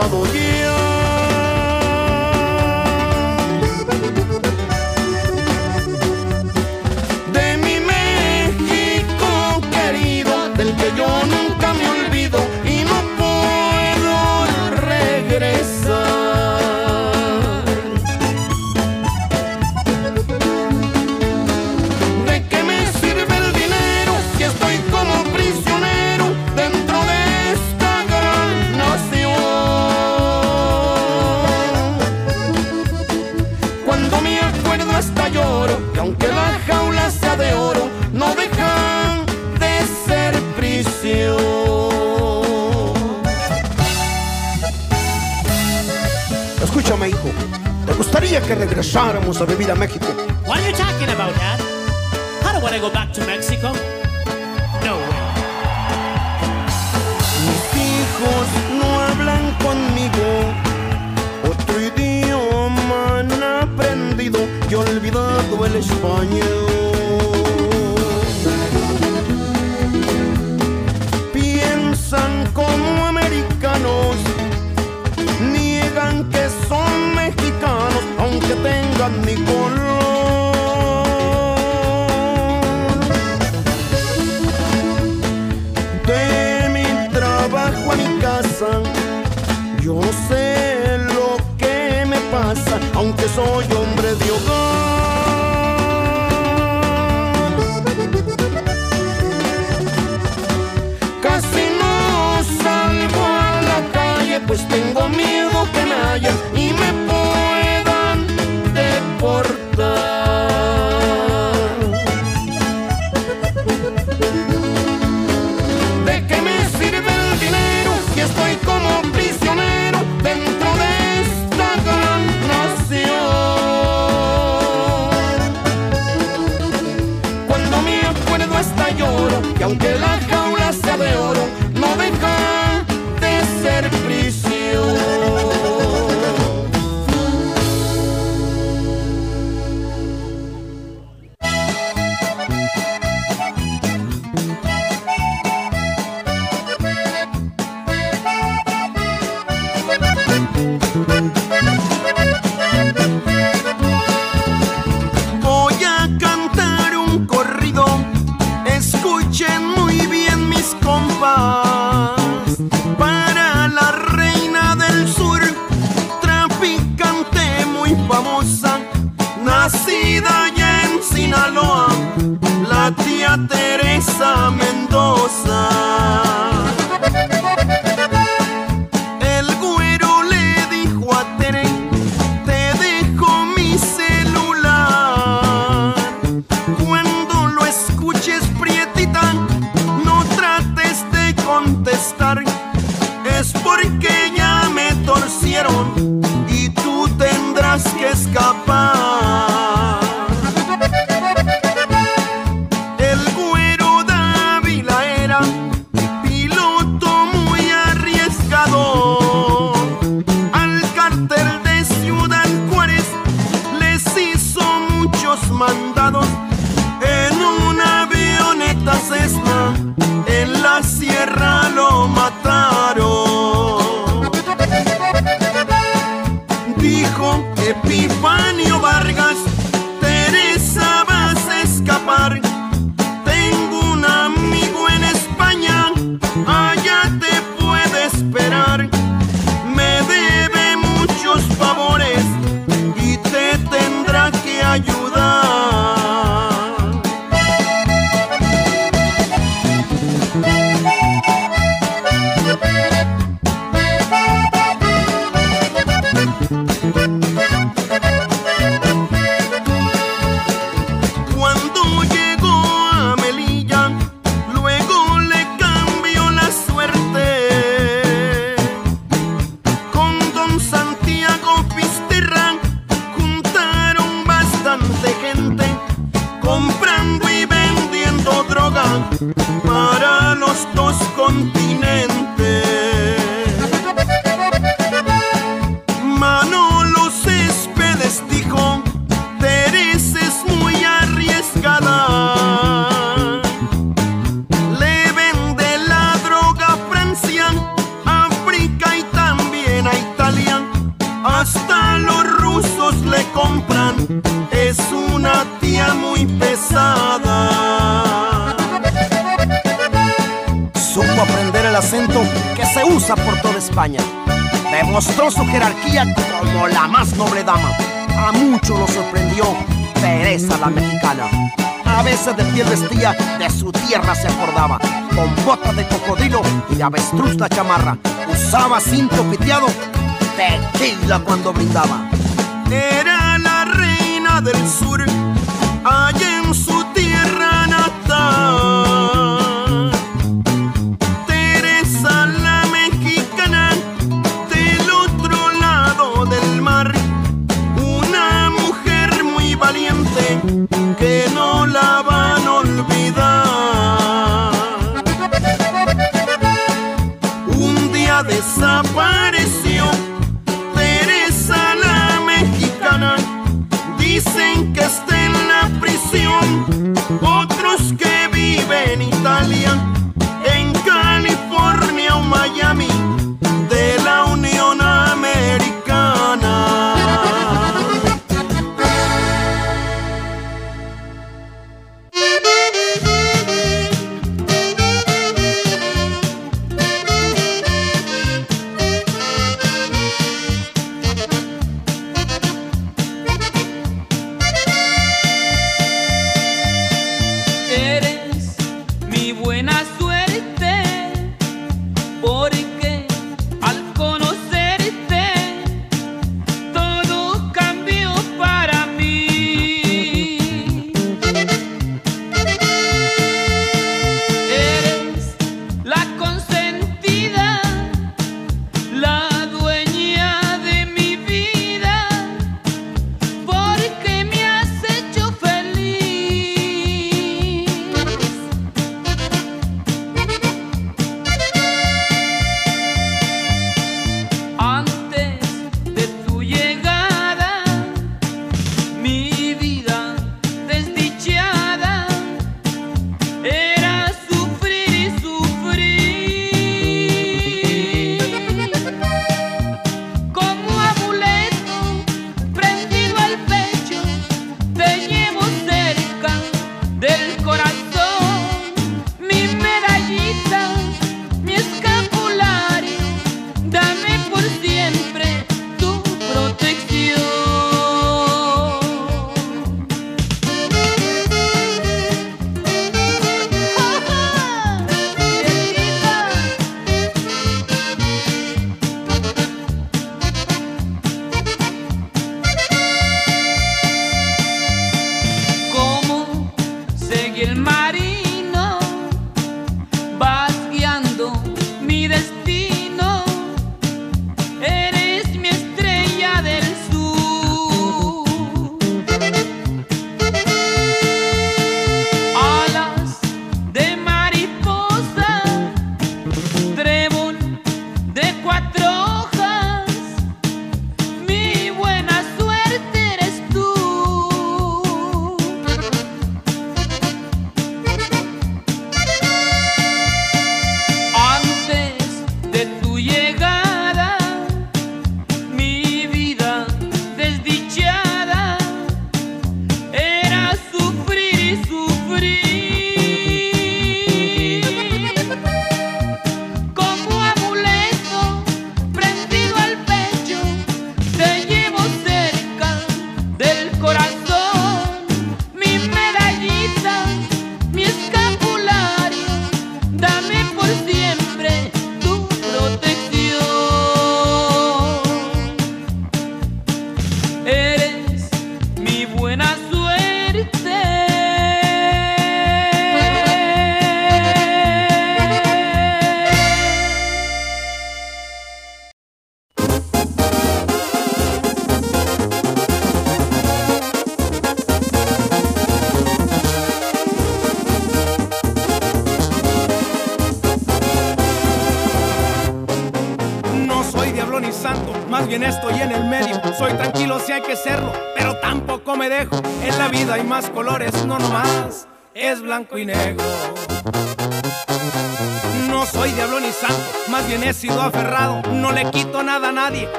Olvidado ya. Que escapar.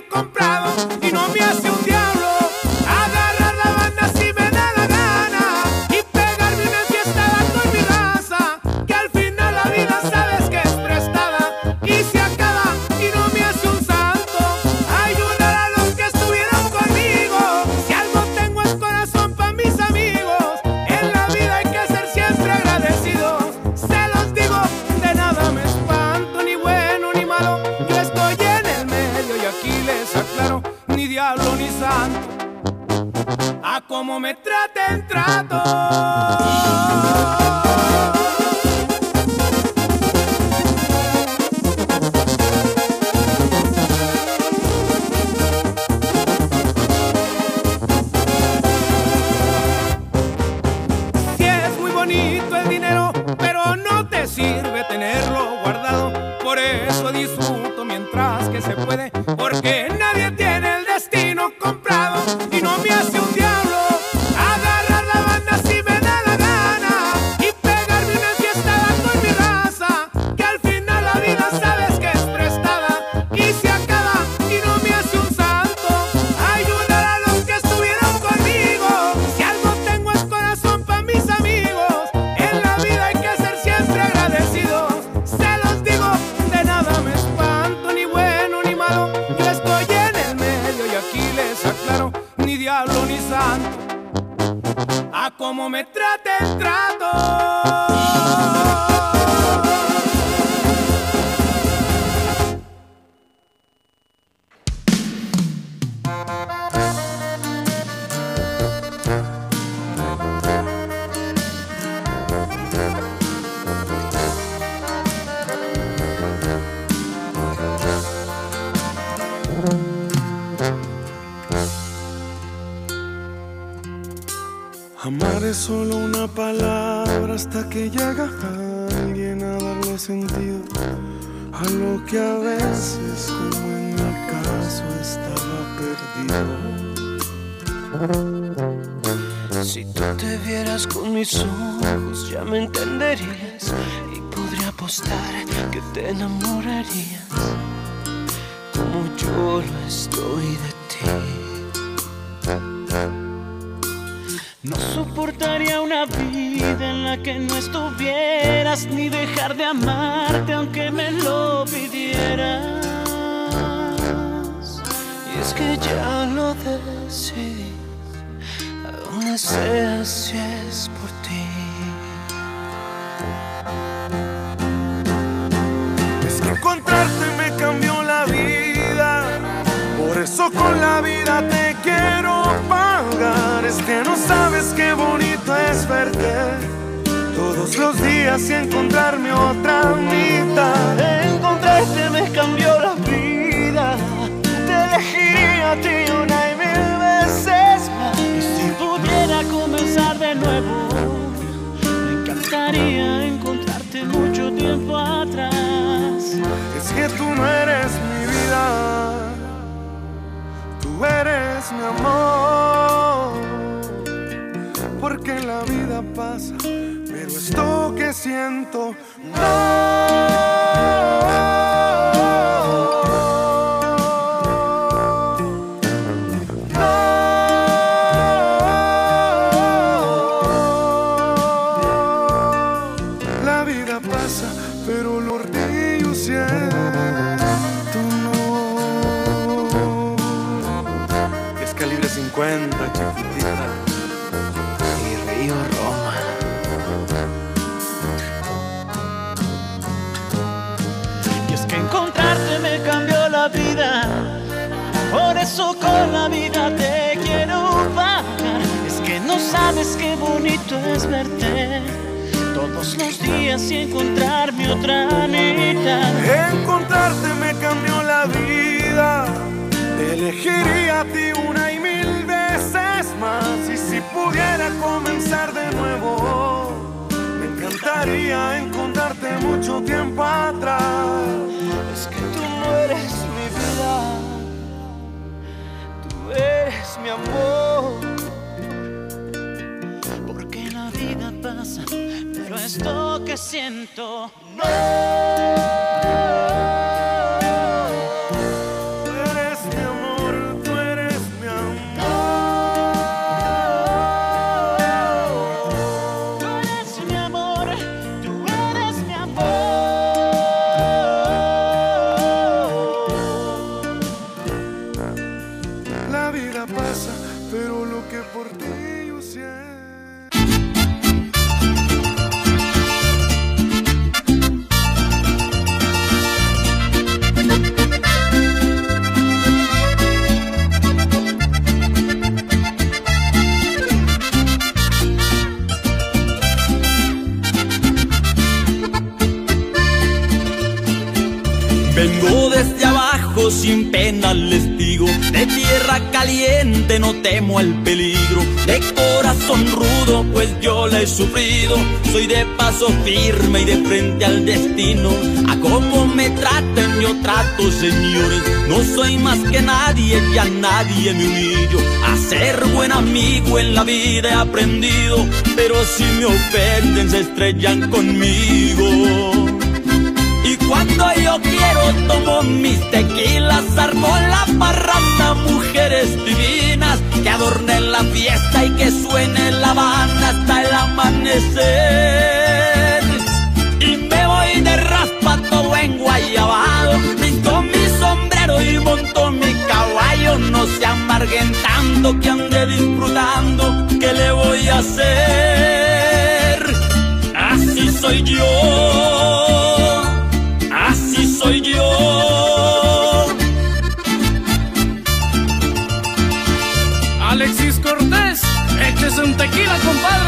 Destino siento. La todos los días y encontrarme otra mitad. Encontrarte me cambió la vida. Te elegiría a ti una y mil veces más. Y si pudiera comenzar de nuevo, me encantaría encontrarte mucho tiempo atrás. Es que tú no eres mi vida, tú eres mi amor. Esto que siento sufrido. Soy de paso firme y de frente al destino. A cómo me traten yo trato señores. No soy más que nadie y a nadie me humillo. A ser buen amigo en la vida he aprendido Pero si me ofenden se estrellan conmigo tomo mis tequilas, armo la parranda, mujeres divinas que adornen la fiesta y que suene la banda hasta el amanecer. Y me voy de raspa todo en guayabado, visto mi sombrero y monto mi caballo. No se amarguen tanto que ande disfrutando, ¿qué le voy a hacer? Así soy yo. Échese un tequila, compadre.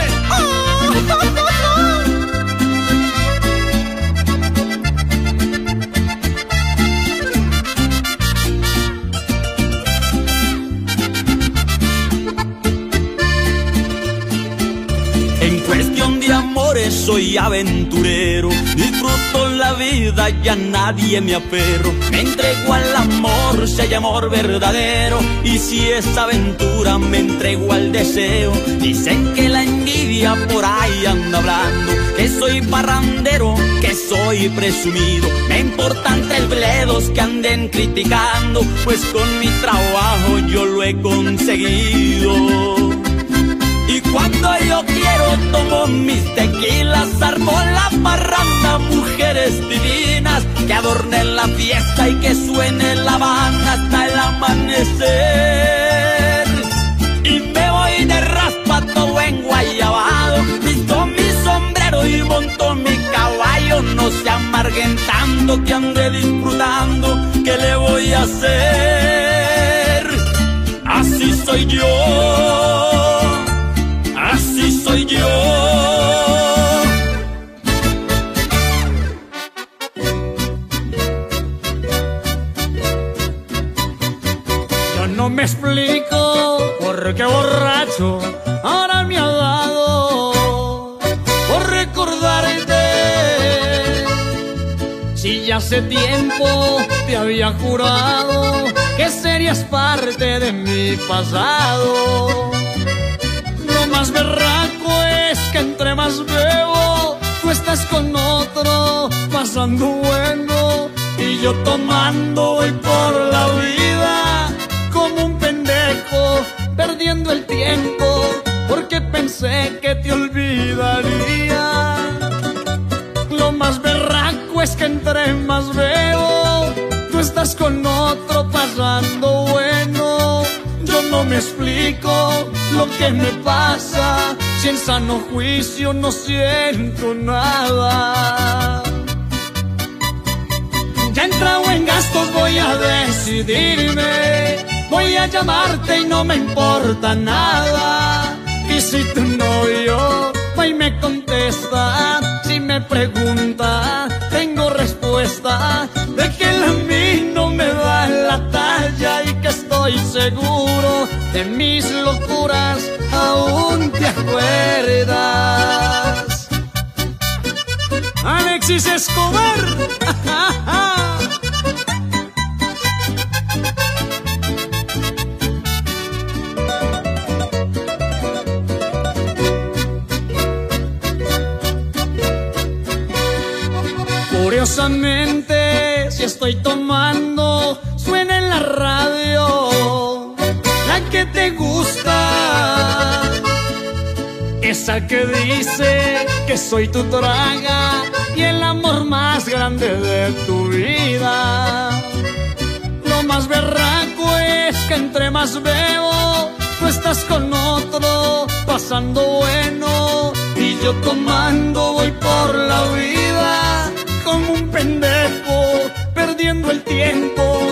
Soy aventurero, disfruto la vida y a nadie me aferro. Me entrego al amor si hay amor verdadero y si es aventura me entrego al deseo. Dicen que la envidia por ahí anda hablando, que soy parrandero, que soy presumido. Me importan tres bledos que anden criticando, pues con mi trabajo yo lo he conseguido. Cuando yo quiero tomo mis tequilas, armo la parranda, mujeres divinas que adornen la fiesta y que suene la banda hasta el amanecer. Y me voy de raspa todo en guayabado, visto mi sombrero y monto mi caballo. No se amarguen tanto que ande disfrutando, ¿qué le voy a hacer? Así soy yo. Soy yo. Yo no me explico por qué borracho ahora me ha dado por recordarte. Si ya hace tiempo te había jurado que serías parte de mi pasado. Lo más berraco es que entre más bebo, tú estás con otro, pasando bueno, y yo tomando voy por la vida como un pendejo, perdiendo el tiempo, porque pensé que te olvidaría. Lo más berraco es que entre más veo, tú estás con otro pasando me explico lo que me pasa, si en sano juicio no siento nada. Ya entrado en gastos voy a decidirme, voy a llamarte y no me importa nada. Y si tu novio va y me contesta. Si me pregunta, tengo respuesta de que a mí no me da la estoy seguro de mis locuras. Aún te acuerdas. Alexis Escobar. Curiosamente, si estoy tomando, te gusta. Esa que dice que soy tu traga y el amor más grande de tu vida. Lo más berraco es que entre más bebo, tú estás con otro, pasando bueno, y yo tomando voy por la vida como un pendejo, perdiendo el tiempo,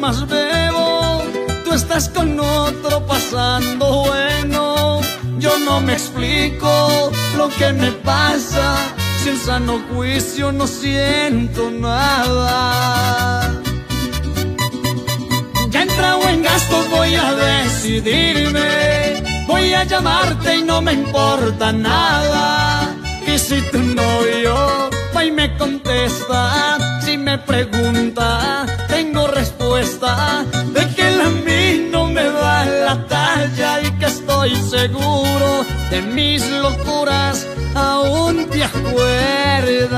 más bebo, tú estás con otro pasando bueno. Yo no me explico lo que me pasa, si en sano juicio no siento nada. Ya entrado en gastos voy a decidirme. Voy a llamarte y no me importa nada. Y si tu novio va y me contesta, si me pregunta, tengo respuesta de que a mí no me da la talla y que estoy seguro de mis locuras. Aún te acuerdas.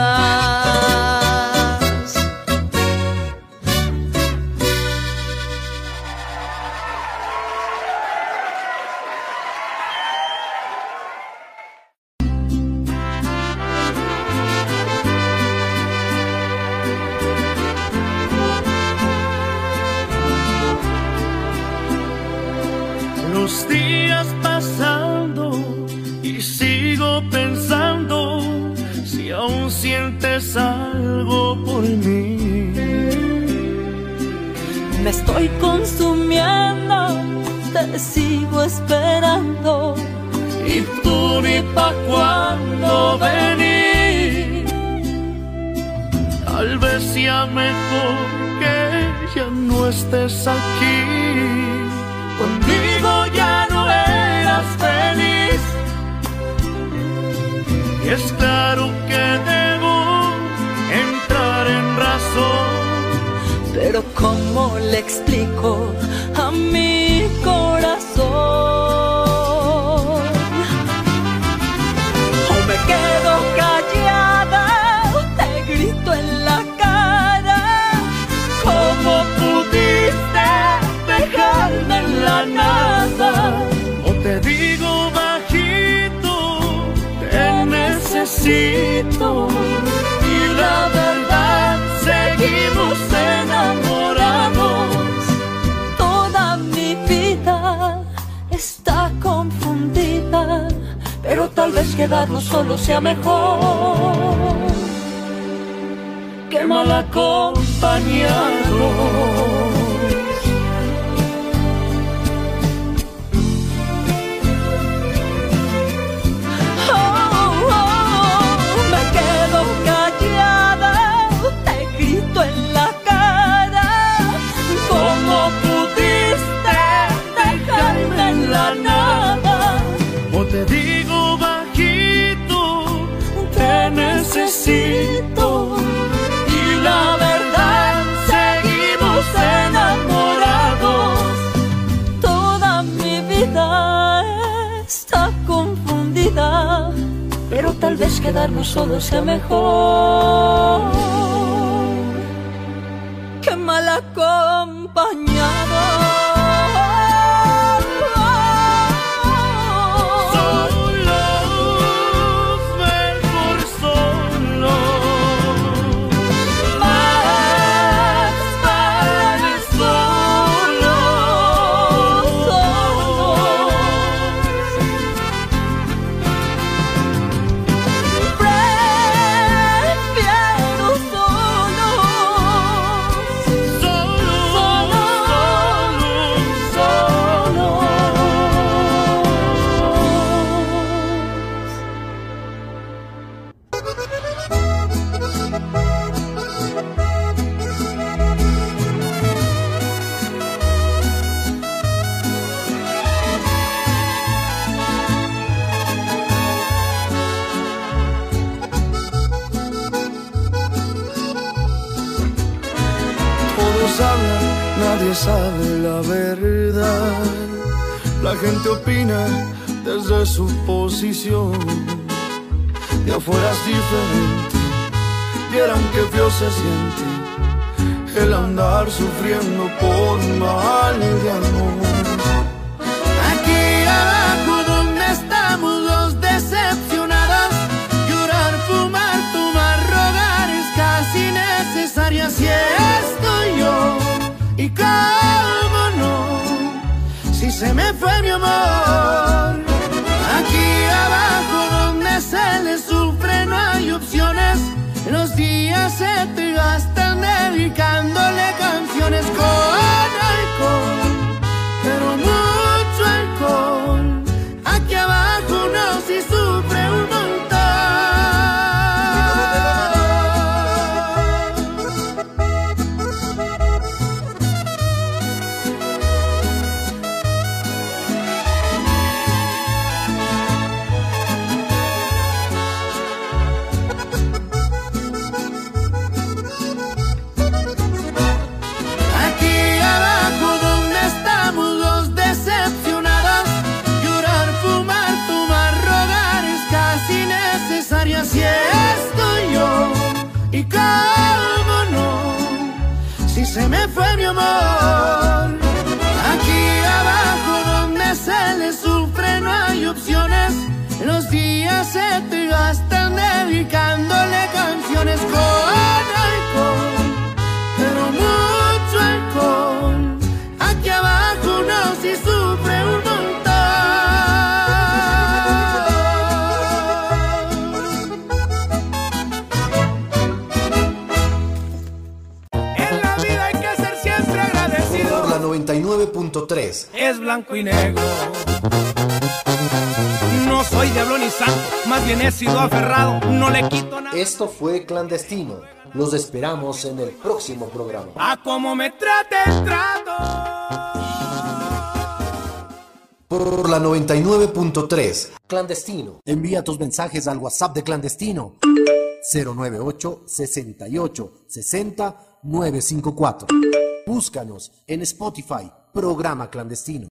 el andar sufriendo por esto fue clandestino. Los esperamos en el próximo programa. A como me trate el trato. Por la 99.3, clandestino. Envía tus mensajes al WhatsApp de clandestino. 098 68 60 954. Búscanos en Spotify, programa clandestino.